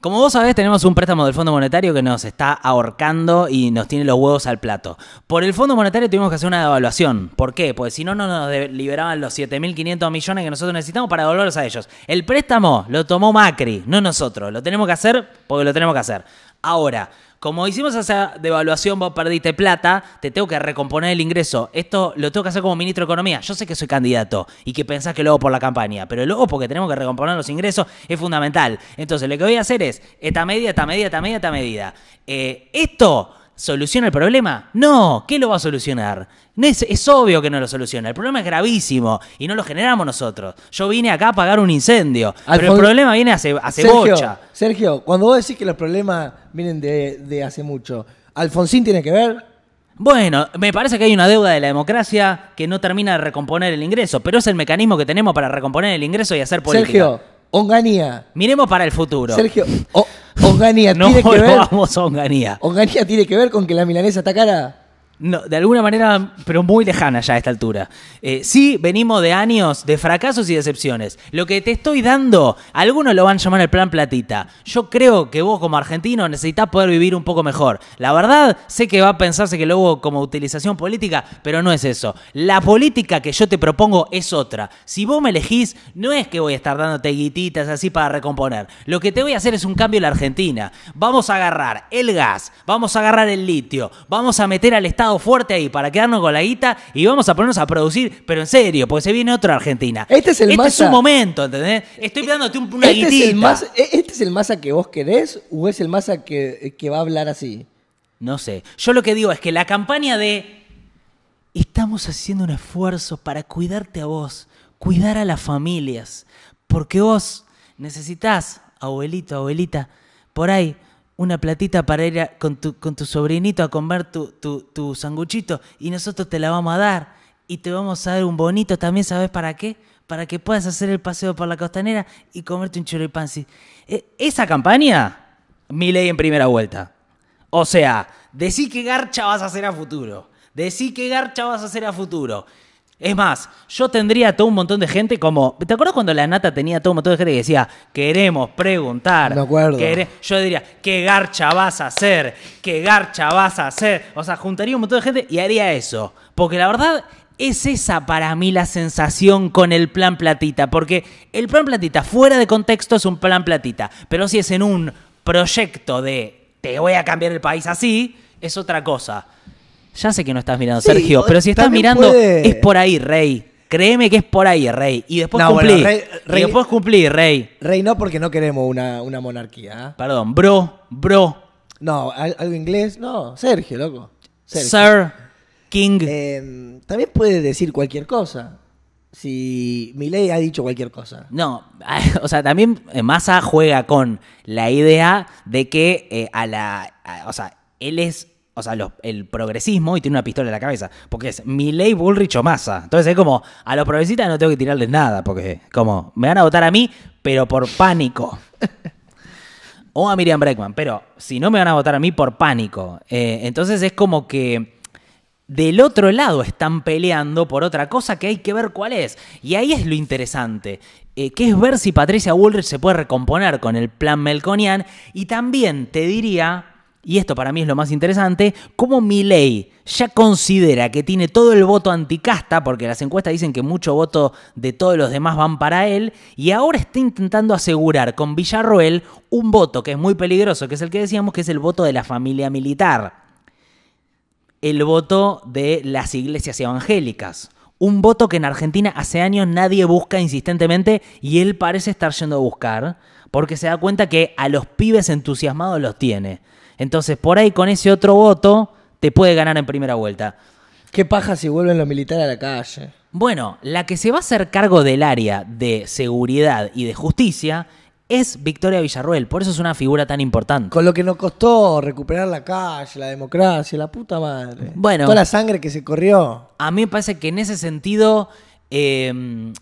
Como vos sabés, tenemos un préstamo del Fondo Monetario que nos está ahorcando y nos tiene los huevos al plato. Por el Fondo Monetario tuvimos que hacer una devaluación. ¿Por qué? Porque si no, no nos liberaban los 7.500 millones que nosotros necesitamos para devolverlos a ellos. El préstamo lo tomó Macri, no nosotros. Lo tenemos que hacer porque lo tenemos que hacer. Ahora, como hicimos esa devaluación, vos perdiste plata, te tengo que recomponer el ingreso. Esto lo tengo que hacer como ministro de Economía. Yo sé que soy candidato y que pensás que lo hago por la campaña, pero luego porque tenemos que recomponer los ingresos es fundamental. Entonces, lo que voy a hacer es esta medida, esta medida, esta medida, esta medida. Eh, ¿Esto soluciona el problema? No, ¿qué lo va a solucionar? Es, es obvio que no lo soluciona. El problema es gravísimo y no lo generamos nosotros. Yo vine acá a apagar un incendio, pero el problema viene hace, hace Sergio, bocha. Sergio, cuando vos decís que los problemas vienen de, de hace mucho, ¿Alfonsín tiene que ver? Bueno, me parece que hay una deuda de la democracia que no termina de recomponer el ingreso, pero es el mecanismo que tenemos para recomponer el ingreso y hacer política. Sergio, Onganía. Miremos para el futuro. Sergio, Onganía no tiene que ver. vamos a Onganía. Onganía tiene que ver con que la milanesa está cara. No, de alguna manera, pero muy lejana ya a esta altura. Eh, sí, venimos de años de fracasos y decepciones. Lo que te estoy dando, algunos lo van a llamar el plan platita. Yo creo que vos como argentino necesitas poder vivir un poco mejor. La verdad, sé que va a pensarse que lo hubo como utilización política, pero no es eso. La política que yo te propongo es otra. Si vos me elegís, no es que voy a estar dándote guititas así para recomponer. Lo que te voy a hacer es un cambio en la Argentina. Vamos a agarrar el gas, vamos a agarrar el litio, vamos a meter al Estado fuerte ahí para quedarnos con la guita y vamos a ponernos a producir, pero en serio, porque se viene otra Argentina. Este es el Este es Massa- un momento, ¿entendés? Estoy dándote un- una ¿Este es, el masa, ¿Este es el masa que vos querés o es el masa que, que va a hablar así? No sé. Yo lo que digo es que la campaña de estamos haciendo un esfuerzo para cuidarte a vos, cuidar a las familias, porque vos necesitas, abuelito, abuelita, por ahí una platita para ir con, tu, con tu sobrinito a comer tu, tu, tu sanguchito y nosotros te la vamos a dar y te vamos a dar un bonito también, ¿sabes para qué? Para que puedas hacer el paseo por la costanera y comerte un choripán. Eh, Esa campaña, mi ley en primera vuelta. O sea, decí que garcha vas a hacer a futuro. Decí que garcha vas a hacer a futuro. Es más, yo tendría todo un montón de gente como... ¿Te acuerdas cuando la nata tenía todo un montón de gente que decía, queremos preguntar? Me acuerdo. quere-". Yo diría, ¿qué garcha vas a hacer? ¿Qué garcha vas a hacer? O sea, juntaría un montón de gente y haría eso. Porque la verdad es esa para mí la sensación con el plan platita. Porque el plan platita fuera de contexto es un plan platita. Pero si es en un proyecto de te voy a cambiar el país así, es otra cosa. Ya sé que no estás mirando, Sí, Sergio, pero si estás mirando, puede- es por ahí, Rey. Créeme que es por ahí, rey. Y después No, bueno, cumplí. rey- rey- Y después cumplí, rey. Rey no, porque no queremos una, una monarquía. ¿ah? Perdón, bro, bro, No, ¿al- algo inglés. No, Sergio, loco. Sergio. sir, king. Eh, también puede decir cualquier cosa. Si Milei ha dicho cualquier cosa. No, o sea, también eh, Massa juega con la idea de que eh, a la. a- o sea, él es. O sea, los- el progresismo y tiene una pistola en la cabeza. Porque es Milley, Bullrich o Massa. Entonces es como, a los progresistas no tengo que tirarles nada. Porque, como, me van a votar a mí, pero por pánico. o a Miriam Breckman. Pero si no me van a votar a mí, por pánico. Eh, entonces es como que del otro lado están peleando por otra cosa que hay que ver cuál es. Y ahí es lo interesante, eh, que es ver si Patricia Bullrich se puede recomponer con el plan Melconian. Y también te diría, y esto para mí es lo más interesante, cómo Milley ya considera que tiene todo el voto anticasta, porque las encuestas dicen que mucho voto de todos los demás van para él, y ahora está intentando asegurar con Villarroel un voto que es muy peligroso, que es el que decíamos que es el voto de la familia militar el voto de las iglesias evangélicas. Un voto que en Argentina hace años nadie busca insistentemente y él parece estar yendo a buscar porque se da cuenta que a los pibes entusiasmados los tiene. Entonces, por ahí con ese otro voto te puede ganar en primera vuelta. ¿Qué paja si vuelven los militares a la calle? Bueno, la que se va a hacer cargo del área de seguridad y de justicia es Victoria Villarruel, por eso es una figura tan importante. Con lo que nos costó recuperar la calle, la democracia, la puta madre. Bueno. Toda la sangre que se corrió. A mí me parece que en ese sentido, eh,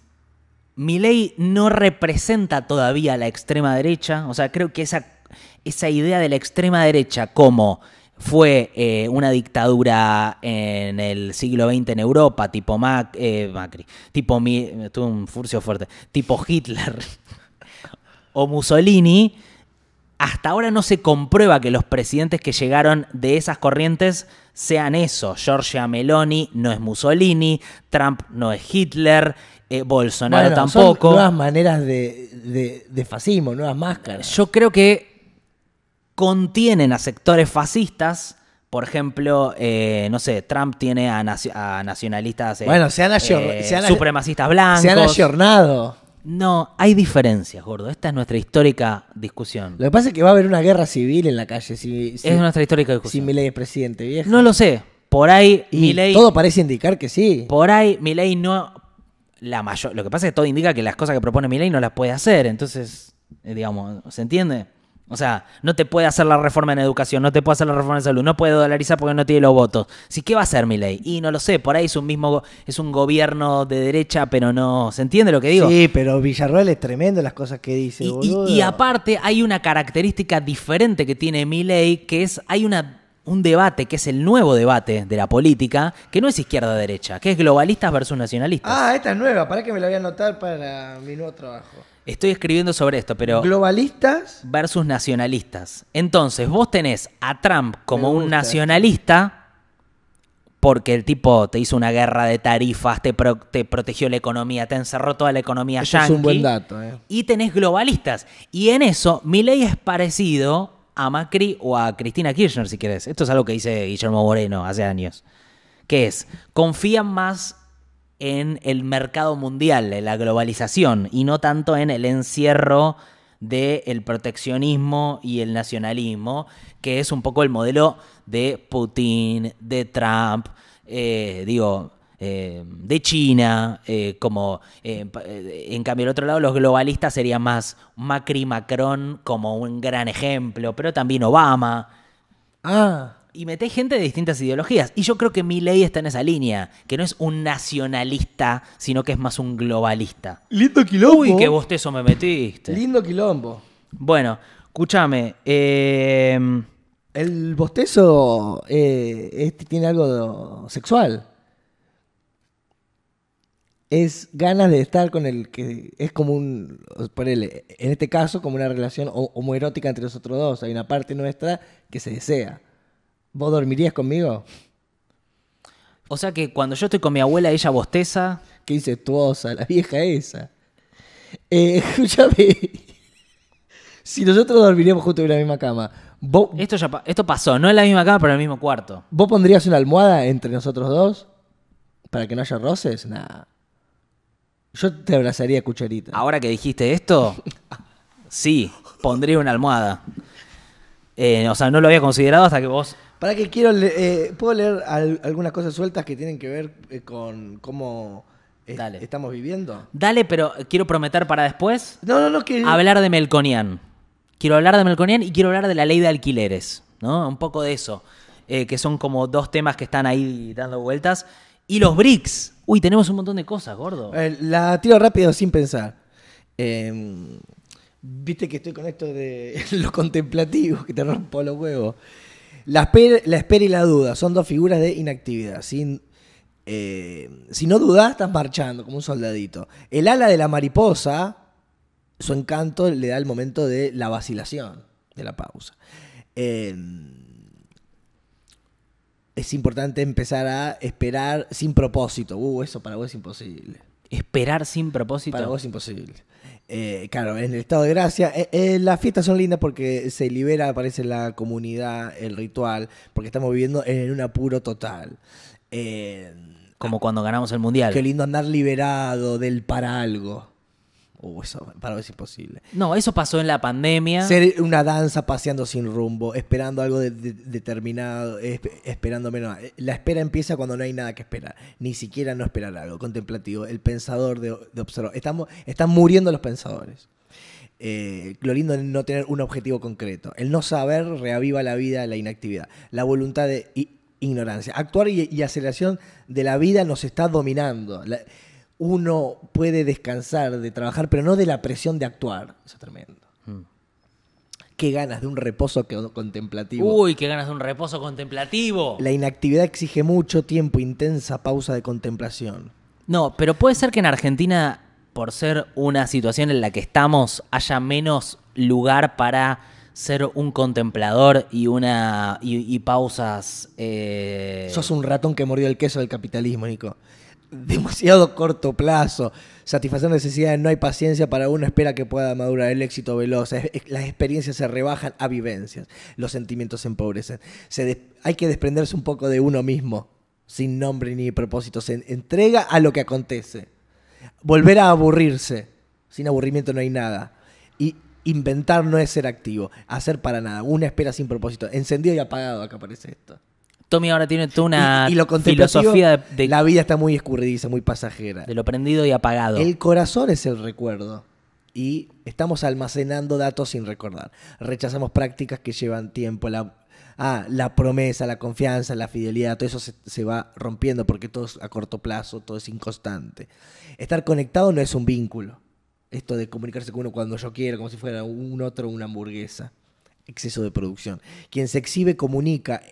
Milei no representa todavía a la extrema derecha. O sea, creo que esa, esa idea de la extrema derecha como fue eh, una dictadura en el siglo XX en Europa, tipo Mac- eh, Macri, tipo mi, tuve un furcio fuerte, tipo Hitler o Mussolini, hasta ahora no se comprueba que los presidentes que llegaron de esas corrientes sean eso. Giorgia Meloni no es Mussolini, Trump no es Hitler, eh, Bolsonaro Bueno, son tampoco. nuevas maneras de, de- de fascismo, nuevas máscaras. Yo creo que contienen a sectores fascistas. Por ejemplo, eh, no sé, Trump tiene a, nacio- a nacionalistas, eh, Bueno, se han eh, se han- supremacistas blancos. Se han ayornado. No, hay diferencias, gordo. Esta es nuestra histórica discusión. Lo que pasa es que va a haber una guerra civil en la calle si, si, es nuestra histórica si discusión. Milei es presidente, viejo. No lo sé. Por ahí, y Milei. todo parece indicar que sí. Por ahí, Milei no. La mayor, lo que pasa es que todo indica que las cosas que propone Milei no las puede hacer. Entonces, eh, digamos, ¿se entiende? O sea, no te puede hacer la reforma en educación, no te puede hacer la reforma en salud, no puede dolarizar porque no tiene los votos. Sí, ¿qué va a hacer Milei? Y no lo sé, por ahí es un mismo, es un gobierno de derecha, pero no. ¿Se entiende lo que digo? Sí, pero Villarroel es tremendo las cosas que dice, Y, y- boludo. y aparte hay una característica diferente que tiene Milley, que es hay una, un debate, que es el nuevo debate de la política, que no es izquierda-derecha, que es globalistas versus nacionalistas. Ah, esta es nueva, para que me la voy a anotar para mi nuevo trabajo. Estoy escribiendo sobre esto, pero Globalistas, versus nacionalistas. Entonces, vos tenés a Trump como un nacionalista porque el tipo te hizo una guerra de tarifas, te, pro- te protegió la economía, te encerró toda la economía Eso es un buen dato, eh. Y tenés globalistas. Y en eso, Milei es parecido a Macri o a Cristina Kirchner, si querés. Esto es algo que dice Guillermo Moreno hace años. Que es, confían más en el mercado mundial, en la globalización, y no tanto en el encierro del proteccionismo y el nacionalismo, que es un poco el modelo de Putin, de Trump, eh, digo, eh, de China, eh, como en cambio el otro lado los globalistas serían más Macri, Macron como un gran ejemplo, pero también Obama. Ah, Y metés gente de distintas ideologías. Y yo creo que Milley está en esa línea, que no es un nacionalista, sino que es más un globalista. lindo quilombo. Uy, qué bostezo me metiste. Lindo quilombo. Bueno, escúchame. eh, El bostezo eh, este tiene algo sexual. Es ganas de estar con el que es como un, ponele, en este caso, como una relación ho- homoerótica entre nosotros dos. Hay una parte nuestra que se desea. ¿Vos dormirías conmigo? o sea que cuando yo estoy con mi abuela, ella bosteza. ¿Qué incestuosa, la vieja esa? Eh, escúchame. si nosotros dormiríamos juntos en la misma cama, ¿vos, Esto, ya, pa- esto pasó, no en la misma cama, pero en el mismo cuarto. ¿vos pondrías una almohada entre nosotros dos? ¿Para que no haya roces? Nah. Yo te abrazaría cucharita. Ahora que dijiste esto, sí, pondría una almohada. Eh, o sea, no lo había considerado hasta que vos. Para que quiero eh, puedo leer al- algunas cosas sueltas que tienen que ver eh, con cómo eh, Dale. estamos viviendo. Dale, pero quiero prometer para después No, no, no que hablar de Melconian. Quiero hablar de Melconian y quiero hablar de la ley de alquileres, ¿no? Un poco de eso. eh, que son como dos temas que están ahí dando vueltas. Y los BRICS. Uy, tenemos un montón de cosas, gordo. Eh, la tiro rápido sin pensar. Eh, Viste que estoy con esto de lo contemplativo, que te rompo los huevos. La espera, la espera y la duda son dos figuras de inactividad. Sin, eh, si no dudas, estás marchando como un soldadito. El ala de la mariposa, su encanto le da el momento de la vacilación, de la pausa. Eh, es importante empezar a esperar sin propósito. Uh, eso para vos es imposible. Esperar sin propósito. Para vos es imposible. Eh, claro, en el estado de gracia, eh, eh, las fiestas son lindas porque se libera, aparece la comunidad, el ritual, porque estamos viviendo en un apuro total. Eh, Como cuando ganamos el mundial. qué lindo andar liberado del para algo. Uh, eso para vos es imposible. No, eso pasó en la pandemia. Ser una danza paseando sin rumbo, esperando algo de- de- determinado, esp- esperando menos. La espera empieza cuando no hay nada que esperar, ni siquiera no esperar algo, contemplativo, el pensador de, de observar. Estamos, están muriendo los pensadores. Eh, lo lindo es no tener un objetivo concreto. El no saber reaviva la vida, la inactividad. La voluntad de ignorancia. Actuar y, y aceleración de la vida nos está dominando. La- uno puede descansar de trabajar, pero no de la presión de actuar. Eso es tremendo. Mm. Qué ganas de un reposo que- contemplativo. Uy, qué ganas de un reposo contemplativo. La inactividad exige mucho tiempo, intensa pausa de contemplación. No, pero puede ser que en Argentina, por ser una situación en la que estamos, haya menos lugar para ser un contemplador y una y, y pausas. eh, Sos un ratón que mordió el queso del capitalismo, Nico. Demasiado corto plazo. Satisfacer necesidades, no hay paciencia para uno, espera que pueda madurar el éxito veloz. Las experiencias se rebajan a vivencias. Los sentimientos se empobrecen. Se hay que desprenderse un poco de uno mismo, sin nombre ni propósito. Se en- entrega a lo que acontece. Volver a aburrirse. Sin aburrimiento no hay nada. Y inventar no es ser activo. Hacer para nada. Una espera sin propósito. Encendido y apagado, acá aparece esto. Tommy ahora tiene toda una Y- y lo contemplativo, filosofía de, de- la vida está muy escurridiza, muy pasajera. de lo prendido y apagado. El corazón es el recuerdo. Y estamos almacenando datos sin recordar. Rechazamos prácticas que llevan tiempo. La, ah, la promesa, la confianza, la fidelidad, todo eso se, se va rompiendo porque todo es a corto plazo, todo es inconstante. Estar conectado no es un vínculo. Esto de comunicarse con uno cuando yo quiero, como si fuera un otro una hamburguesa. Exceso de producción. Quien se exhibe comunica.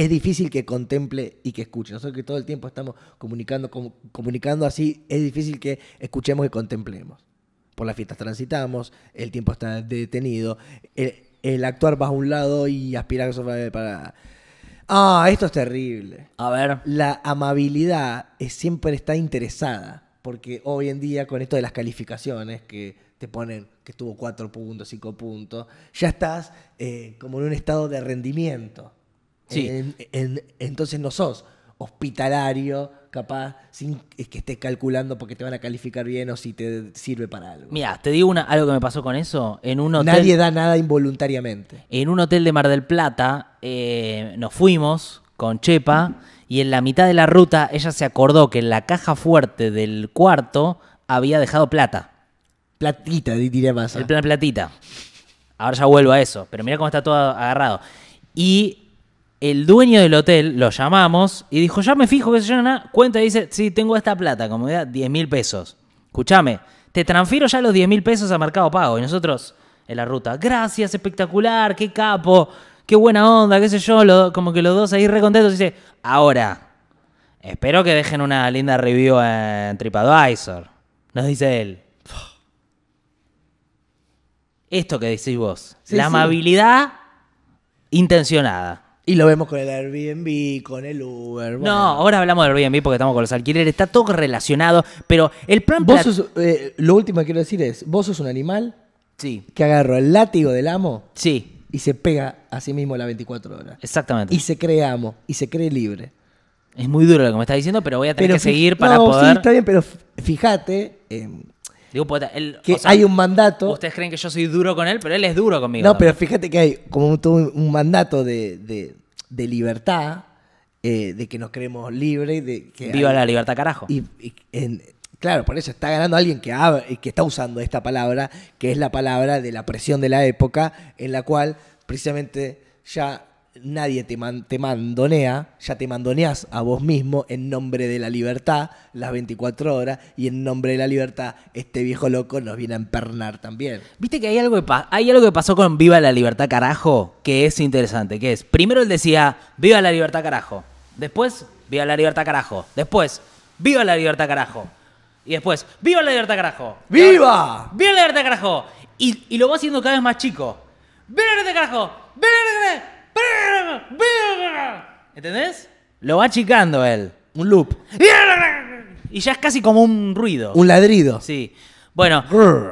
Es difícil que contemple y que escuche. Nosotros que todo el tiempo estamos comunicando, comu- comunicando así, es difícil que escuchemos y contemplemos. Por las fiestas transitamos, el tiempo está detenido, el, el actuar va a un lado y aspirar a eso va para... Ah, esto es terrible. A ver. La amabilidad es- siempre está interesada, porque hoy en día con esto de las calificaciones que te ponen que estuvo 4 puntos, 5 puntos, ya estás eh, como en un estado de rendimiento. Sí. En- en- entonces no sos hospitalario, capaz, sin es que estés calculando porque te van a calificar bien o si te sirve para algo. Mira, te digo una, algo que me pasó con eso. En un hotel. Nadie da nada involuntariamente. En un hotel de Mar del Plata eh, nos fuimos con Chepa y en la mitad de la ruta ella se acordó que en la caja fuerte del cuarto había dejado plata. Platita, diría más. El plan platita. Ahora ya vuelvo a eso, pero mira cómo está todo agarrado. Y el dueño del hotel lo llamamos y dijo, ya me fijo que se llama cuenta y dice, sí, tengo esta plata, como da 10 mil pesos. Escúchame, te transfiero ya los 10 mil pesos a Mercado Pago. Y nosotros en la ruta, gracias, espectacular, qué capo, qué buena onda, qué sé yo, lo- como que los dos ahí re contentos. Dice, ahora, espero que dejen una linda review en TripAdvisor. Nos dice él. Esto que decís vos. Sí, la sí. amabilidad intencionada. Y lo vemos con el Airbnb, con el Uber. No, ahora hablamos del Airbnb porque estamos con los alquileres. Está todo relacionado, pero el plan... Vos sos, eh, lo último que quiero decir es, vos sos un animal Sí, que agarró el látigo del amo sí, y se pega a sí mismo las 24 horas. exactamente. Y se cree amo y se cree libre. Es muy duro lo que me está diciendo, pero voy a tener Pero que seguir para no, poder. Sí, está bien, pero fíjate eh, Digo, puta, él- que o sea, hay un mandato. Ustedes creen que yo soy duro con él, pero él es duro conmigo. No, también. pero fíjate que hay como un, mandato de, de- de libertad, eh, de que nos creemos libres, de que Viva hay- la libertad, carajo. Y, y en- claro, por eso está ganando alguien que, habla- que está usando esta palabra, que es la palabra de la presión de la época, en la cual precisamente ya nadie te, man- te mandonea, ya te mandoneas a vos mismo en nombre de la libertad las 24 horas y en nombre de la libertad este viejo loco nos viene a empernar también. Viste que hay algo que, hay algo que pasó con Viva la Libertad Carajo que es interesante, que es, primero él decía, Viva la Libertad Carajo, después, Viva la Libertad Carajo, después, Viva la Libertad Carajo, y después, Viva la Libertad Carajo. ¡Viva! ¡Viva la Libertad Carajo! Y, y lo va haciendo cada vez más chico. ¡Viva la Libertad Carajo! ¡Viva la Libertad ¿Entendés? Lo va achicando él. Un loop. Y ya es casi como un ruido. un ladrido. Sí. Bueno,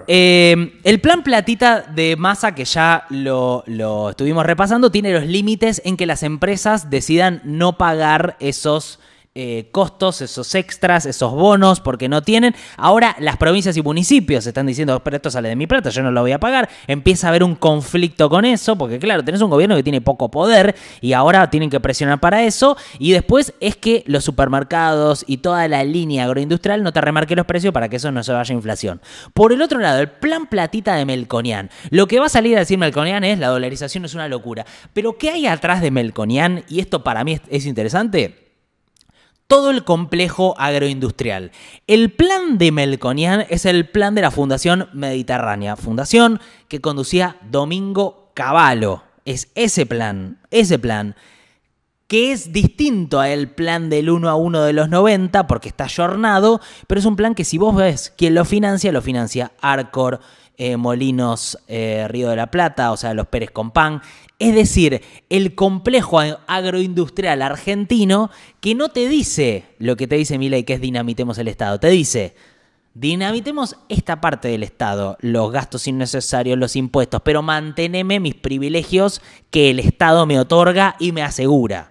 eh, el plan platita de masa que ya lo, lo estuvimos repasando tiene los límites en que las empresas decidan no pagar esos eh, costos, esos extras, esos bonos, porque no tienen. Ahora las provincias y municipios están diciendo, pero esto sale de mi plata, yo no lo voy a pagar. Empieza a haber un conflicto con eso, porque claro, tenés un gobierno que tiene poco poder y ahora tienen que presionar para eso. Y después es que los supermercados y toda la línea agroindustrial no te remarque los precios para que eso no se vaya a inflación. Por el otro lado, el plan platita de Melconian. Lo que va a salir a decir Melconian es la dolarización es una locura. Pero ¿qué hay atrás de Melconian? Y esto para mí es, es interesante todo el complejo agroindustrial. El plan de Melconian es el plan de la Fundación Mediterránea, fundación que conducía Domingo Cavallo. Es ese plan, ese plan, que es distinto al plan del 1 a 1 de los 90 porque está ayornado, pero es un plan que si vos ves quién lo financia, lo financia Arcor, eh, Molinos eh, Río de la Plata, o sea, los Pérez Compán. Es decir, el complejo agroindustrial argentino que no te dice lo que te dice Milei, que es dinamitemos el Estado. Te dice, dinamitemos esta parte del Estado, los gastos innecesarios, los impuestos, pero manteneme mis privilegios que el Estado me otorga y me asegura.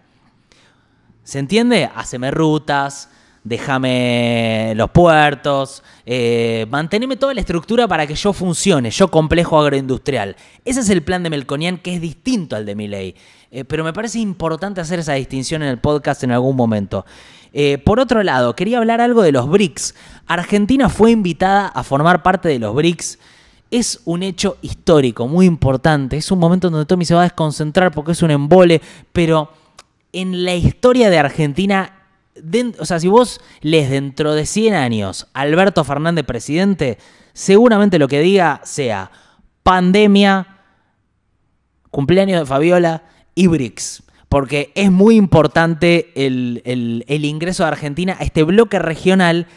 ¿Se entiende? Haceme rutas, déjame los puertos, eh, manteneme toda la estructura para que yo funcione, yo complejo agroindustrial. Ese es el plan de Melconian que es distinto al de Milley. Eh, pero me parece importante hacer esa distinción en el podcast en algún momento. Eh, por otro lado, quería hablar algo de los BRICS. Argentina fue invitada a formar parte de los BRICS. Es un hecho histórico, muy importante. Es un momento donde Tommy se va a desconcentrar porque es un embole, pero en la historia de Argentina, den- o sea, si vos lees dentro de 100 años Alberto Fernández presidente, seguramente lo que diga sea pandemia, cumpleaños de Fabiola y BRICS. Porque es muy importante el, el- el ingreso de Argentina a este bloque regional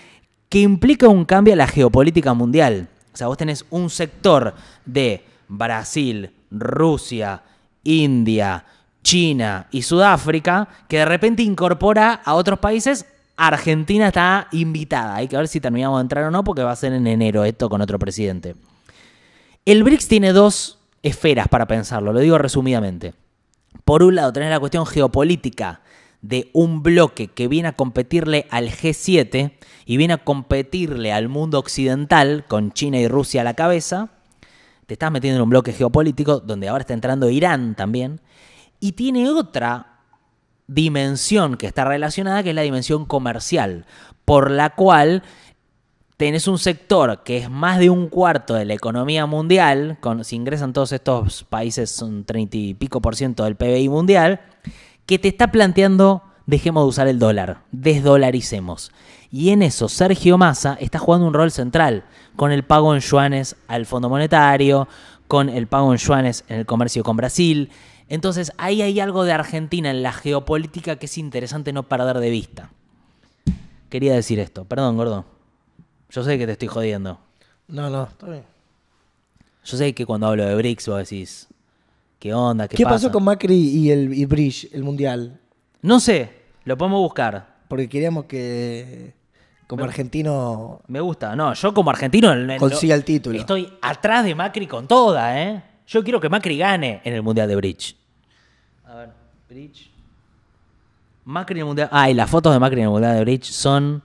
que implica un cambio a la geopolítica mundial. O sea, vos tenés un sector de Brasil, Rusia, India, China y Sudáfrica que de repente incorpora a otros países. Argentina está invitada. Hay que ver si terminamos de entrar o no porque va a ser en enero esto con otro presidente. El BRICS tiene dos esferas para pensarlo, lo digo resumidamente. Por un lado, tenés la cuestión geopolítica de un bloque que viene a competirle al G7 y viene a competirle al mundo occidental con China y Rusia a la cabeza. Te estás metiendo en un bloque geopolítico donde ahora está entrando Irán también. Y tiene otra dimensión que está relacionada, que es la dimensión comercial, por la cual tenés un sector que es más de un cuarto de la economía mundial, con, si ingresan todos estos países son 30 y pico por ciento del PBI mundial, que te está planteando dejemos de usar el dólar, desdolaricemos. Y en eso Sergio Massa está jugando un rol central, con el pago en yuanes al Fondo Monetario, con el pago en yuanes en el comercio con Brasil. Entonces ahí hay algo de Argentina en la geopolítica que es interesante no perder de vista. Quería decir esto, perdón, gordo. Yo sé que te estoy jodiendo. No, no, está bien. Yo sé que cuando hablo de BRICS vos decís, ¿qué onda? ¿Qué, ¿Qué, pasa? pasó con Macri y el y Bridge, el mundial? No sé, lo podemos buscar. Porque queríamos que como argentino Me gusta. No, yo como argentino no- consiga el título. estoy atrás de Macri con toda, ¿eh? Yo quiero que Macri gane en el Mundial de Bridge. Bridge. Macri en el Mundial. Ah, y las fotos de Macri en el Mundial de Bridge son.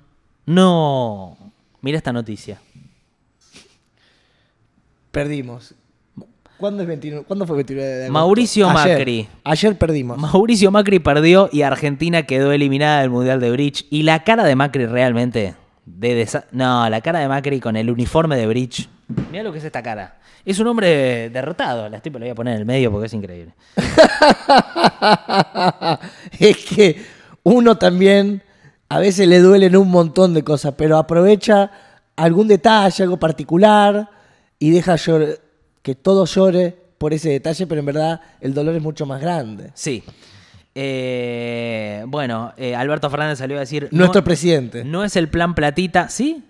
No. Mira esta noticia. Perdimos. ¿Cuándo, es 29 ¿Cuándo fue 29 de agosto? Mauricio Ayer. Macri. Ayer perdimos. Mauricio Macri perdió y Argentina quedó eliminada del Mundial de Bridge. Y la cara de Macri realmente. De desa- no, la cara de Macri con el uniforme de Bridge. Mira lo que es esta cara. Es un hombre derrotado. La estoy la voy a poner en el medio porque es increíble. es que uno también a veces le duelen un montón de cosas, pero aprovecha algún detalle, algo particular y deja llor- que todo llore por ese detalle, pero en verdad el dolor es mucho más grande. Sí. Eh, bueno, eh, Alberto Fernández salió a decir. Nuestro no, presidente. No es el plan platita. ¿Sí?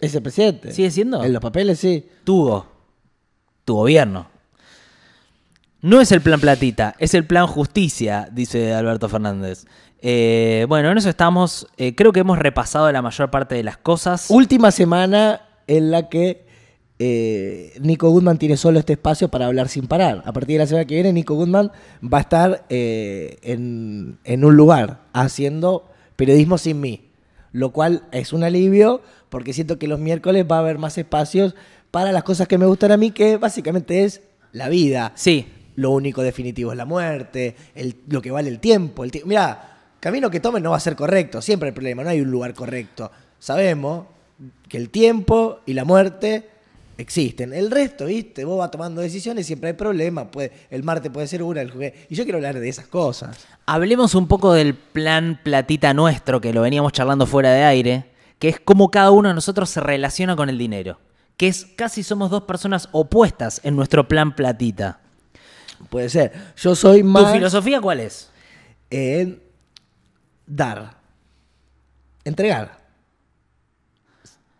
¿Es el presidente? ¿Sigue siendo? En los papeles sí. Tuvo. Tu gobierno. No es el plan platita, es el plan justicia, dice Alberto Fernández. Eh, bueno, en eso estamos. Creo que hemos repasado la mayor parte de las cosas. Última semana en la que eh, Nico Goodman tiene solo este espacio para hablar sin parar. A partir de la semana que viene, Nico Goodman va a estar eh, en, en un lugar haciendo periodismo sin mí. Lo cual es un alivio porque siento que los miércoles va a haber más espacios para las cosas que me gustan a mí, que básicamente es la vida. Sí, Lo único definitivo es la muerte, el- lo que vale el tiempo. El Mira, camino que tomen no va a ser correcto, siempre hay problema, no hay un lugar correcto. Sabemos que el tiempo y la muerte existen. El resto, ¿viste? Vos vas tomando decisiones, siempre hay problemas. Puede, el martes puede ser una, el jueves. Y yo quiero hablar de esas cosas. Hablemos un poco del plan platita nuestro, que lo veníamos charlando fuera de aire, que es cómo cada uno de nosotros se relaciona con el dinero. Que es casi somos dos personas opuestas en nuestro plan platita. Puede ser. Yo soy ¿Tu más filosofía cuál es? en dar, entregar.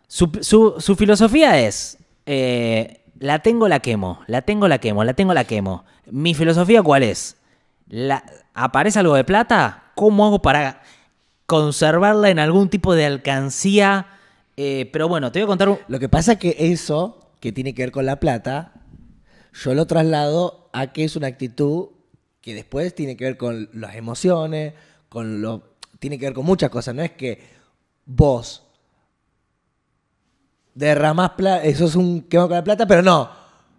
Su, su- su filosofía es, eh, la tengo, la quemo, la tengo, la quemo, la tengo, la quemo. Mi filosofía cuál es? ¿Aparece algo de plata? ¿Cómo hago para conservarla en algún tipo de alcancía? Eh, pero bueno, te voy a contar un... Lo que pasa es que eso, que tiene que ver con la plata, yo lo traslado a que es una actitud que después tiene que ver con las emociones, con lo, tiene que ver con muchas cosas. No es que vos derramás plata, eso es un quemado con la plata, pero no.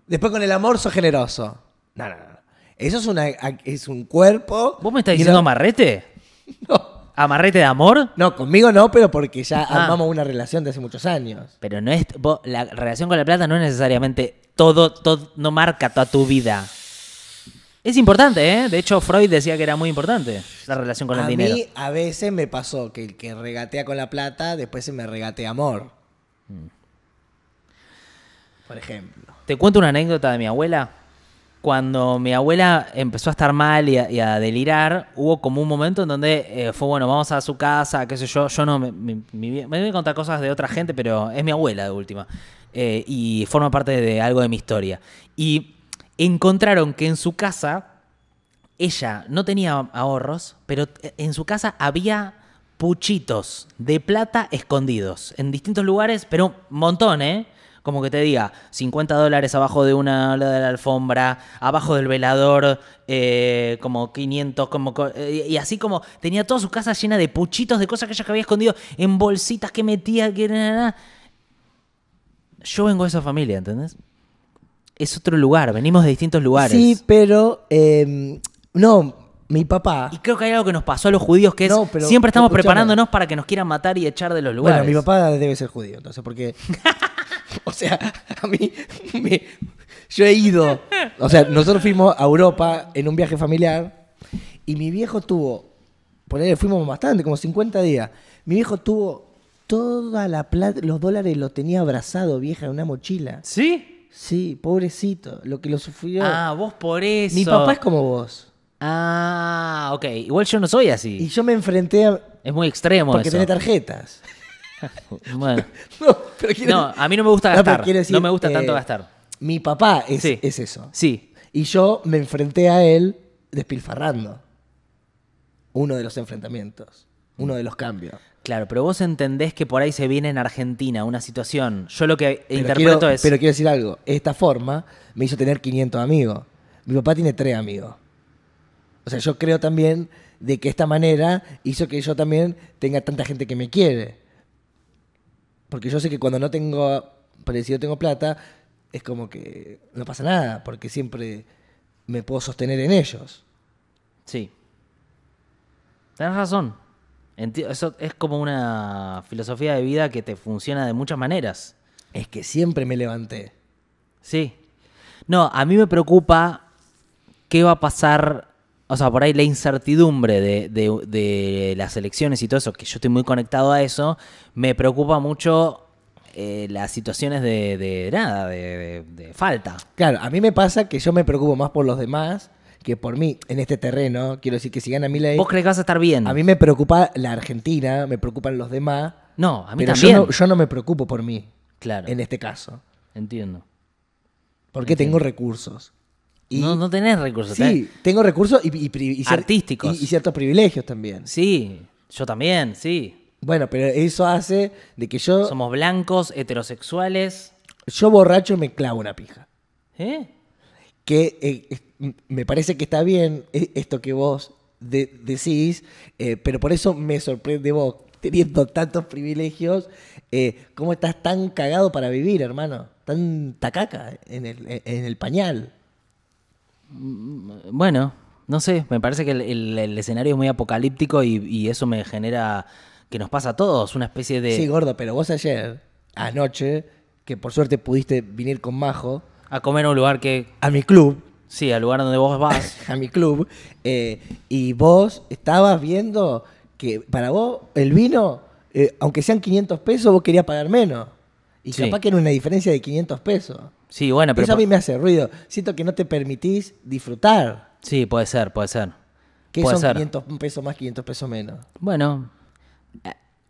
Después con el amor sos generoso. No, no, no. Eso es, una, es un cuerpo. ¿Vos me estás diciendo no- amarrete? No, ¿Amarrete de amor? no, conmigo no, pero porque ya Ah. armamos una relación de hace muchos años. Pero no es... vos- la relación con la plata no es necesariamente todo, todo, no marca toda tu vida. Es importante, ¿eh? De hecho, Freud decía que era muy importante la relación con el a dinero. mí a veces me pasó que el que regatea con la plata, después se me regatea amor. Mm. Por ejemplo. Te cuento una anécdota de mi abuela. Cuando mi abuela empezó a estar mal y a, delirar, hubo como un momento en donde eh, fue, bueno, vamos a su casa, qué sé yo. Yo no, me voy a contar cosas de otra gente, pero es mi abuela de última. Eh, y forma parte de algo de mi historia. Y encontraron que en su casa, ella no tenía ahorros, pero en su casa había puchitos de plata escondidos en distintos lugares, pero un montón, ¿eh? Como que te diga, 50 dólares abajo de una de la alfombra, abajo del velador, eh, como 500, como, co- eh, y así como tenía toda su casa llena de puchitos, de cosas que ella había escondido en bolsitas que metía, que na, na. Yo vengo de esa familia, ¿entendés? Es otro lugar, venimos de distintos lugares. Sí, pero eh, no, mi papá. Y creo que hay algo que nos pasó a los judíos que es No, pero siempre estamos preparándonos para que nos quieran matar y echar de los lugares. Bueno, mi papá debe ser judío, entonces, porque. o sea, a mí. me- yo he ido. O sea, nosotros fuimos a Europa en un viaje familiar y mi viejo tuvo. Ponele, fuimos bastante, como 50 días. Mi viejo tuvo toda la plata, los dólares los tenía abrazado, vieja, en una mochila. ¿Sí? Sí, pobrecito, lo que lo sufrió. Ah, vos por eso. mi papá es como vos. Ah, ok. Igual yo no soy así. Y yo me enfrenté a. Es muy extremo Porque eso. tiene tarjetas. Bueno. No, pero quiero- No, a mí no me gusta gastar. decir, no me gusta tanto eh, gastar. Mi papá es, Sí. es eso. Sí. Y yo me enfrenté a él despilfarrando. Uno de los enfrentamientos. Uno de los cambios. Claro, pero vos entendés que por ahí se viene en Argentina una situación. Yo lo que Pero interpreto quiero, es. pero quiero decir algo. Esta forma me hizo tener 500 amigos. Mi papá tiene tres amigos. O sea, yo creo también de que esta manera hizo que yo también tenga tanta gente que me quiere. Porque yo sé que cuando no tengo, parecido tengo plata, es como que no pasa nada, porque siempre me puedo sostener en ellos. Sí. Tienes razón. Eso es como una filosofía de vida que te funciona de muchas maneras. Es que siempre me levanté. Sí. No, a mí me preocupa qué va a pasar, o sea, por ahí la incertidumbre de, de- de las elecciones y todo eso, que yo estoy muy conectado a eso, me preocupa mucho eh, las situaciones de, de nada, de, falta. Claro, a mí me pasa que yo me preocupo más por los demás que por mí en este terreno. Quiero decir que si gana Milei, ¿Vos crees que vas a estar bien? a mí me preocupa la Argentina, me preocupan los demás. no, a mí pero también. Yo no, yo no me preocupo por mí Claro, en este caso. entiendo. Porque tengo recursos. Y no, no tenés recursos. sí, tengo recursos y, Artísticos. Y, ciertos privilegios también. Sí, yo también, sí. Bueno, pero eso hace de que yo, Somos blancos, heterosexuales. yo borracho me clavo una pija. ¿Eh? que eh, me parece que está bien eh, esto que vos de- decís, eh, pero por eso me sorprende vos, teniendo tantos privilegios, eh, cómo estás tan cagado para vivir, hermano, tan tacaca en el, en el pañal. Bueno, no sé, me parece que el, el- el escenario es muy apocalíptico y, y eso me genera que nos pasa a todos, una especie de... Sí, gordo, pero vos ayer, anoche, que por suerte pudiste venir con Majo a comer a un lugar que... a mi club, Sí, al lugar donde vos vas. a mi club, eh, y vos estabas viendo que para vos el vino, eh, aunque sean 500 pesos, vos querías pagar menos. Y Sí. capaz que era una diferencia de 500 pesos. Sí, bueno, pero... Eso a mí me hace ruido. Siento que no te permitís disfrutar. Sí, puede ser, puede ser. Que puede son ser. 500 pesos más, 500 pesos menos. Bueno,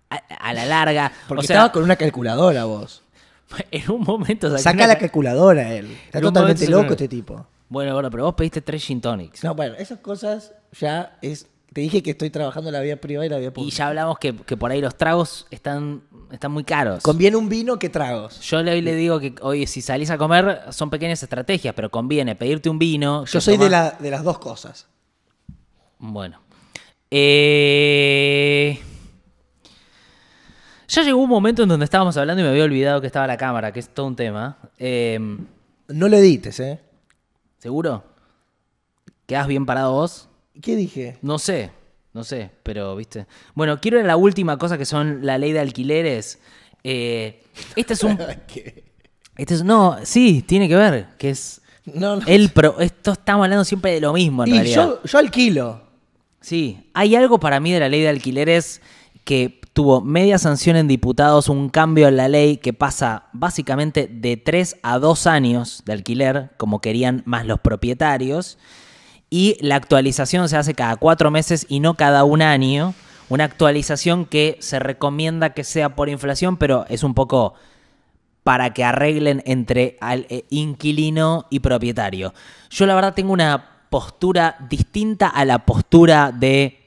a, la larga... Porque o sea, estabas con una calculadora vos. en un momento... Saca una la ca- calculadora él. Está totalmente loco este tipo. Bueno, bueno, pero vos pediste tres gin tonics. No, bueno, esas cosas ya es... Te dije que estoy trabajando la vida privada y la Y pública. ya hablamos que, que por ahí los tragos están, están muy caros. Conviene un vino que tragos. Yo le, le digo que, oye, si salís a comer, son pequeñas estrategias, pero conviene pedirte un vino. Yo soy de, la, de las dos cosas. Bueno. Eh, Ya llegó un momento en donde estábamos hablando y me había olvidado que estaba la cámara, que es todo un tema. Eh, No lo edites, ¿eh? ¿Seguro? ¿Quedás bien parado vos? ¿Qué dije? No sé, no sé, pero viste. Bueno, quiero ir a la última cosa que son la ley de alquileres. Eh, este es un. ¿Qué? Este es, no, sí, tiene que ver, que es. No, no. El pro, esto estamos hablando siempre de lo mismo en y realidad. yo, yo alquilo. Sí, hay algo para mí de la ley de alquileres que tuvo media sanción en diputados, un cambio en la ley que pasa básicamente de 3 a 2 años de alquiler, como querían más los propietarios, y la actualización se hace cada 4 meses y no cada un año. Una actualización que se recomienda que sea por inflación, pero es un poco para que arreglen entre al, eh, inquilino y propietario. Yo la verdad tengo una postura distinta a la postura de,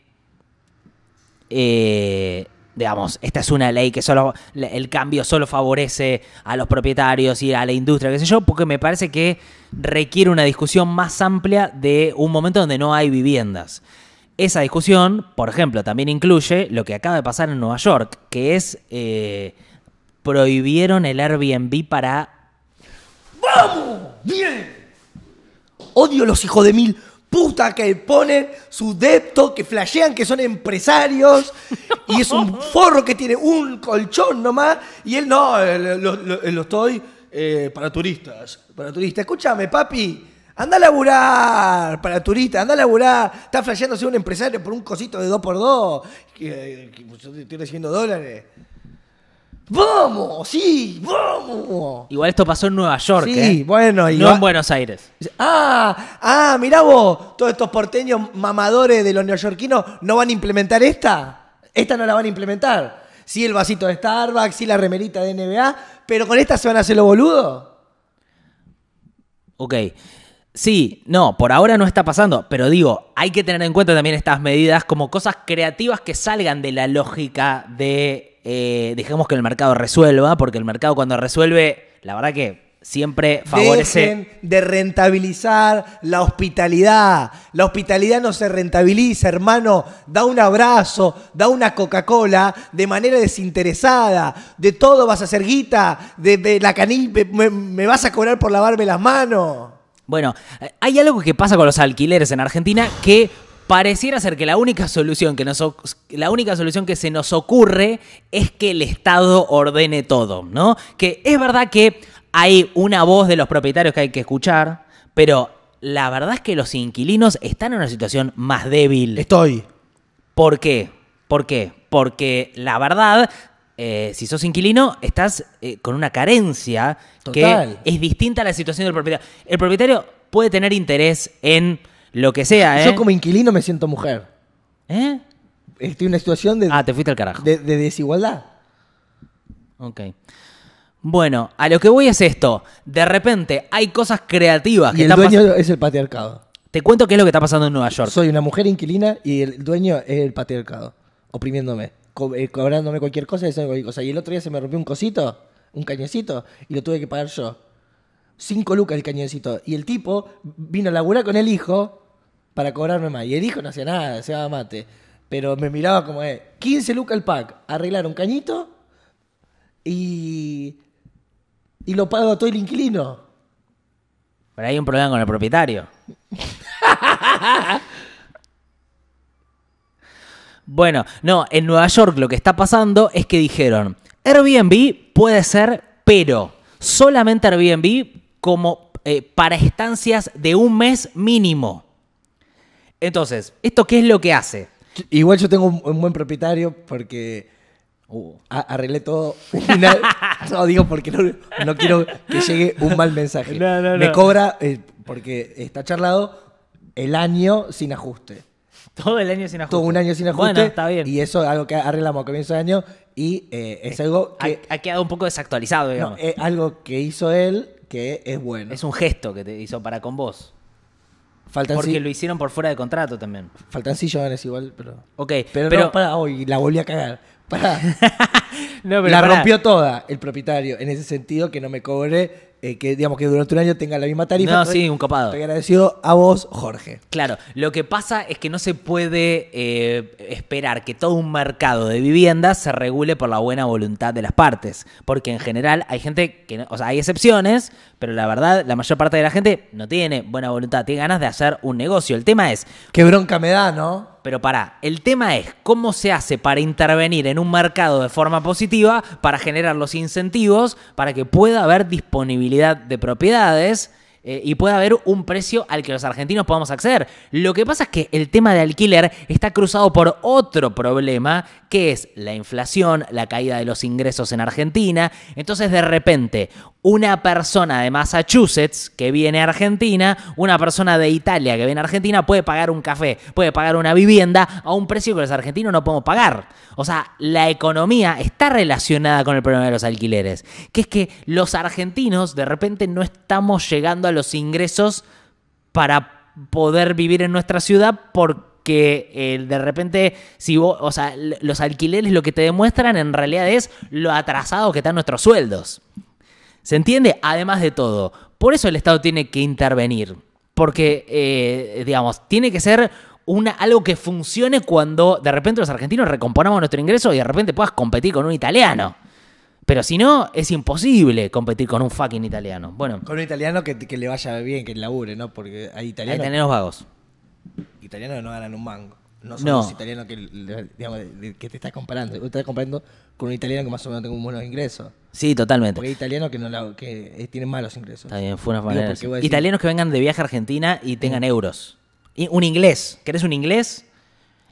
eh, digamos, esta es una ley que solo el cambio solo favorece a los propietarios y a la industria, qué sé yo, porque me parece que requiere una discusión más amplia de un momento donde no hay viviendas. Esa discusión, por ejemplo, también incluye lo que acaba de pasar en Nueva York, que es eh, prohibieron el Airbnb para ¡Bien! Odio los hijos de mil puta que ponen su depto, que flashean que son empresarios y es un forro que tiene un colchón nomás y él no, eh, lo, lo- lo estoy eh, para turistas, para turistas. Escúchame, papi, anda a laburar para turistas, anda a laburar. Está flasheando ser un empresario por un cosito de 2x2, que, que estoy recibiendo dólares. ¡Vamos! ¡Sí! ¡Vamos! Igual esto pasó en Nueva York, Sí, ¿eh? bueno, y no va- en Buenos Aires. Ah, ah, mirá vos, todos estos porteños mamadores de los neoyorquinos no van a implementar esta. Esta no la van a implementar. Sí, el vasito de Starbucks, sí, la remerita de NBA, pero con esta se van a hacer los boludos. Ok. Sí, no, por ahora no está pasando, pero digo, hay que tener en cuenta también estas medidas como cosas creativas que salgan de la lógica de, eh, dejemos que el mercado resuelva, porque el mercado cuando resuelve, la verdad que siempre favorece. Dejen de rentabilizar la hospitalidad. La hospitalidad no se rentabiliza, hermano. Da un abrazo, da una Coca-Cola de manera desinteresada. De todo vas a hacer guita. De, la canilla, me, me vas a cobrar por lavarme las manos. Bueno, eh, hay algo que pasa con los alquileres en Argentina que pareciera ser que la única solución que nos la única solución que se nos ocurre es que el Estado ordene todo, ¿no? Que es verdad que hay una voz de los propietarios que hay que escuchar, pero la verdad es que los inquilinos están en una situación más débil. Estoy. ¿Por qué? ¿Por qué? Porque la verdad, eh, si sos inquilino, estás eh, con una carencia Total. que es distinta a la situación del propietario. El propietario puede tener interés en lo que sea, ¿eh? Yo como inquilino me siento mujer. ¿Eh? Estoy en una situación de, Ah, te fuiste al carajo. de, de desigualdad. Ok. Bueno, a lo que voy es esto. De repente hay cosas creativas que el están dueño es el patriarcado. Te cuento qué es lo que está pasando en Nueva York. Soy una mujer inquilina y el dueño es el patriarcado, oprimiéndome, co- eh, cobrándome cualquier cosa y cualquier cosa. Y el otro día se me rompió un cosito, un cañoncito, y lo tuve que pagar yo. Cinco lucas el cañoncito. Y el tipo vino a laburar con el hijo para cobrarme más. Y el hijo no hacía nada, se daba mate. Pero me miraba como, eh, 15 lucas el pack, arreglar un cañito y, y lo pago todo el inquilino. Pero hay un problema con el propietario. bueno, no, en Nueva York lo que está pasando es que dijeron, Airbnb puede ser, pero solamente Airbnb como eh, para estancias de un mes mínimo. Entonces, ¿esto qué es lo que hace? Igual yo tengo un, un buen propietario porque Uh, arreglé todo. Una- no digo porque no, no quiero que llegue un mal mensaje. No, no, Me cobra, eh, porque está charlado, el año sin ajuste. todo el año sin ajuste. Todo un año sin ajuste. Bueno, está bien. Y eso es algo que arreglamos a comienzo de año y eh, es algo que, ha quedado un poco desactualizado, no, digamos. es algo que hizo él que es bueno. es un gesto que te hizo para con vos. faltan, Porque si- lo hicieron por fuera de contrato también. faltan sillones igual, pero... Ok, Pero, pero, no, para hoy, la volví a cagar. Para. No, pero la pará. rompió toda el propietario, en ese sentido que no me cobre, eh, que digamos que durante un año tenga la misma tarifa. No, sí, un copado. Estoy agradecido a vos, Jorge. Claro, lo que pasa es que no se puede eh, esperar que todo un mercado de viviendas se regule por la buena voluntad de las partes. Porque en general hay gente que, no- o sea, hay excepciones, pero la verdad, la mayor parte de la gente no tiene buena voluntad, tiene ganas de hacer un negocio. El tema es, Qué bronca me da, ¿no? Pero pará, el tema es cómo se hace para intervenir en un mercado de forma positiva para generar los incentivos para que pueda haber disponibilidad de propiedades eh, y pueda haber un precio al que los argentinos podamos acceder. Lo que pasa es que el tema de alquiler está cruzado por otro problema que es la inflación, la caída de los ingresos en Argentina. Entonces de repente una persona de Massachusetts que viene a Argentina, una persona de Italia que viene a Argentina puede pagar un café, puede pagar una vivienda a un precio que los argentinos no podemos pagar. O sea, la economía está relacionada con el problema de los alquileres, que es que los argentinos de repente no estamos llegando a los ingresos para poder vivir en nuestra ciudad porque eh, de repente si vos, o sea, los alquileres lo que te demuestran en realidad es lo atrasados que están nuestros sueldos. ¿Se entiende? Además de todo. Por eso el Estado tiene que intervenir. Porque, eh, digamos, tiene que ser una, algo que funcione cuando de repente los argentinos recomponamos nuestro ingreso y de repente puedas competir con un italiano. Pero si no, es imposible competir con un fucking italiano. Bueno, Con un italiano que, que le vaya bien, que labure, ¿no? Porque hay hay italianos, italianos vagos. Italianos no ganan un mango. No son los italianos que, digamos, que te estás comparando. Tú estás comparando con un italiano que más o menos tenga buenos ingresos. Sí, totalmente. Porque hay italianos que, no la- que eh, tienen malos ingresos. Está bien, fue una Digo, manera. porque voy a decir- Italianos que vengan de viaje a Argentina y tengan euros. Y un inglés. ¿Querés un inglés?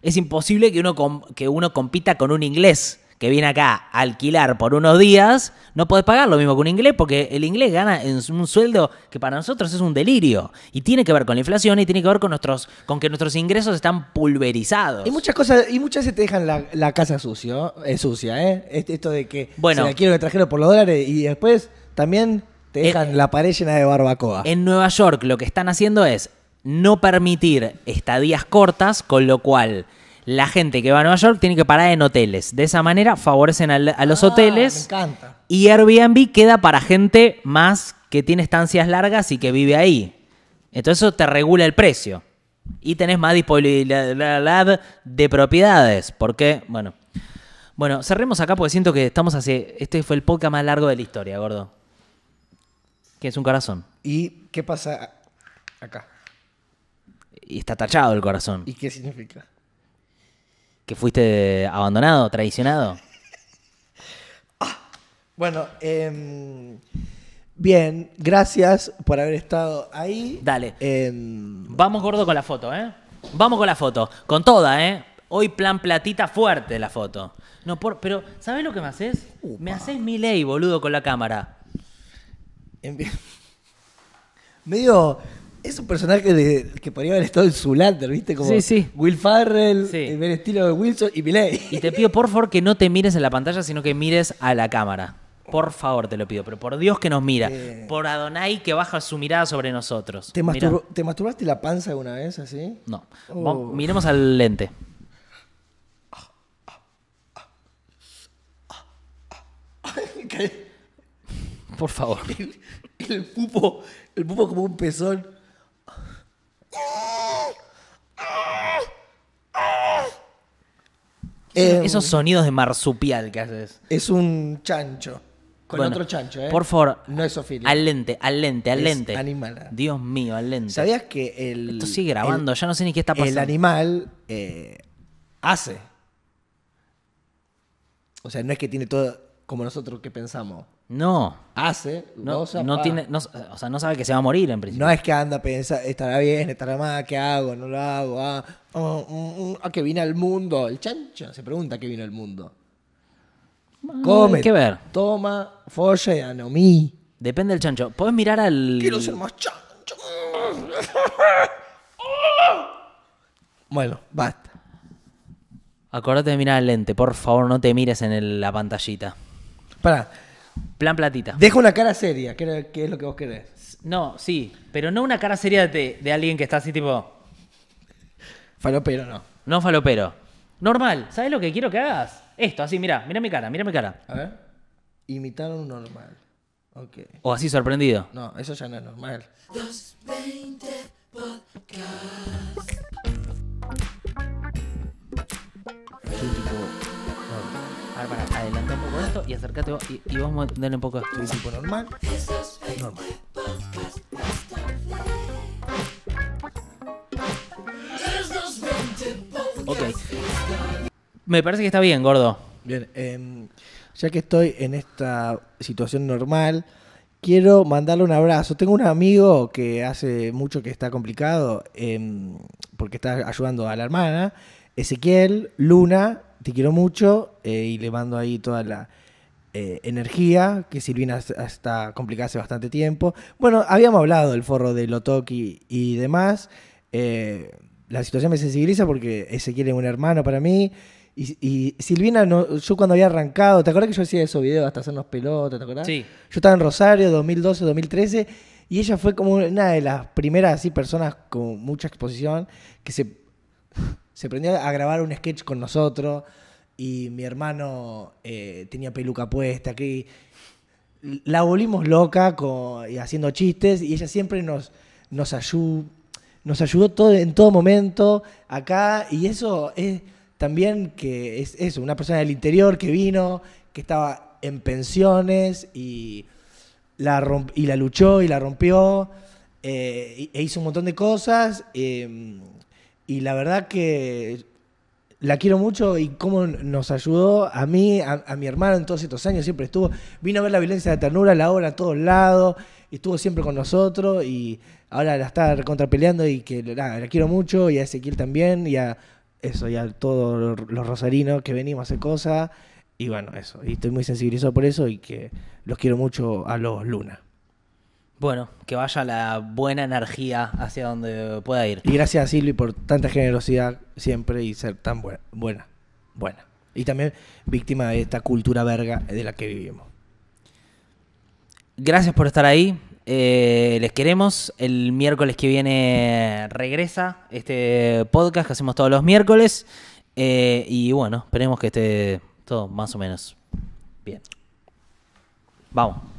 Es imposible que uno, com- que uno compita con un inglés que viene acá a alquilar por unos días. No podés pagar lo mismo que un inglés porque el inglés gana en un sueldo que para nosotros es un delirio. Y tiene que ver con la inflación y tiene que ver con, nuestros, con que nuestros ingresos están pulverizados. Y muchas cosas, y muchas veces te dejan la, la casa sucio, eh, sucia, ¿eh? Este- Esto de que Bueno. se la quiero de extranjero por los dólares y después también te dejan Eh, la pared llena de barbacoa. En Nueva York lo que están haciendo es no permitir estadías cortas, con lo cual la gente que va a Nueva York tiene que parar en hoteles. De esa manera favorecen al- a los Ah, hoteles Me encanta. y Airbnb queda para gente más que tiene estancias largas y que vive ahí. Entonces eso te regula el precio. Y tenés más disponibilidad de propiedades. Porque, bueno. Bueno, cerremos acá porque siento que estamos así. Este fue el podcast más largo de la historia, gordo. Que es un corazón. ¿Y qué pasa acá? Y está tachado el corazón. ¿Y qué significa? ¿Que fuiste abandonado, traicionado? Bueno, em, bien, gracias por haber estado ahí. Dale. Em, Vamos, gordo, con la foto, ¿eh? Vamos con la foto. Con toda, ¿eh? Hoy plan platita fuerte la foto. No, por, pero, ¿sabes lo que me haces? Me haces mi ley, boludo, con la cámara. en- medio. Es un personaje de, que podría haber estado en Zulander, ¿viste? Como Sí, sí. Will Farrell, Sí. el estilo de Wilson y Miley. Y te pido, por favor, que no te mires en la pantalla, sino que mires a la cámara. Por favor, te lo pido. Pero por Dios que nos mira. Eh. Por Adonai que baja su mirada sobre nosotros. ¿Te, Mirá. mastur- ¿Te masturbaste la panza alguna vez así? No. Oh. Vamos- miremos al lente. Por favor. el, el pupo, el pupo como un pezón. Em, Esos sonidos de marsupial que haces. Es un chancho. Con Bueno, otro chancho, ¿eh? Por favor. No es Ofilia. Al lente, al lente, al Es lente. animal. Dios mío, al lente. ¿Sabías que el. Esto sigue grabando, el- ya no sé ni qué está El pasando. animal eh, hace. O sea, no es que tiene todo como nosotros que pensamos. No. Hace, No, goza, no tiene, no, o sea, no sabe que se va a morir en principio. No es que anda a pensar, estará bien, estará mal, ¿qué hago? ¿No lo hago? Ah, oh, mm, mm, ¿A qué vine al mundo? El chancho se pregunta qué vino al mundo. Come, hay que ver. toma, folla y anomí. Depende del chancho. Podés mirar al. Quiero ser más chancho. Bueno, basta. Acordate de mirar al lente, por favor, no te mires en el- la pantallita. Pará, Plan platita. deja una cara seria, ¿qué era- qué es lo que vos querés? No, sí, pero no una cara seria de, de alguien que está así tipo. Falopero no. No falopero. Normal. ¿Sabes lo que quiero que hagas? Esto, así, mira, mira mi cara, mira mi cara. A ver. Imitar un normal. Ok. O así sorprendido. No, eso ya no es normal. Es un tipo normal. A ver, para, adelanta un poco esto y acércate vos y, y vamos a darle un poco esto. Un tipo normal. Normal. Ok. Me parece que está bien, gordo. Bien, em, ya que estoy en esta situación normal, quiero mandarle un abrazo. Tengo un amigo que hace mucho que está complicado em, porque está ayudando a la hermana. Ezequiel, Luna, te quiero mucho eh, y le mando ahí toda la eh, energía, que Silvina es- está complicada hace bastante tiempo. Bueno, habíamos hablado del forro de Lotoki y demás. Eh, la situación me sensibiliza porque Ezequiel es un hermano para mí. Y, y Silvina, no, yo cuando había arrancado, ¿te acuerdas que yo hacía esos videos hasta hacernos pelotas, ¿te acuerdas? Sí. Yo estaba en Rosario, 2012, 2013, y ella fue como una de las primeras así personas con mucha exposición que se, se prendió a grabar un sketch con nosotros. Y mi hermano eh, tenía peluca puesta, que la volvimos loca con, y haciendo chistes, y ella siempre nos, nos, ayudó, nos ayudó todo, en todo momento acá, y eso es también que es eso, una persona del interior que vino, que estaba en pensiones y la, romp- y la luchó y la rompió, eh, e hizo un montón de cosas, eh, y la verdad que la quiero mucho y cómo nos ayudó a mí, a, mi hermano en todos estos años, siempre estuvo, vino a ver la violencia de ternura, la obra a todos lados, estuvo siempre con nosotros y ahora la está contrapeleando y que nada, la quiero mucho y a Ezequiel también y a eso, y a todos los rosarinos que venimos a hacer cosas y bueno, eso, y estoy muy sensibilizado por eso y que los quiero mucho a los Luna. Bueno, que vaya la buena energía hacia donde pueda ir. Y gracias a Silvi por tanta generosidad siempre y ser tan buena, buena, buena. Y también víctima de esta cultura verga de la que vivimos. Gracias por estar ahí. Eh, les queremos. El miércoles que viene regresa este podcast que hacemos todos los miércoles. Eh, y bueno, esperemos que esté todo más o menos bien. Vamos.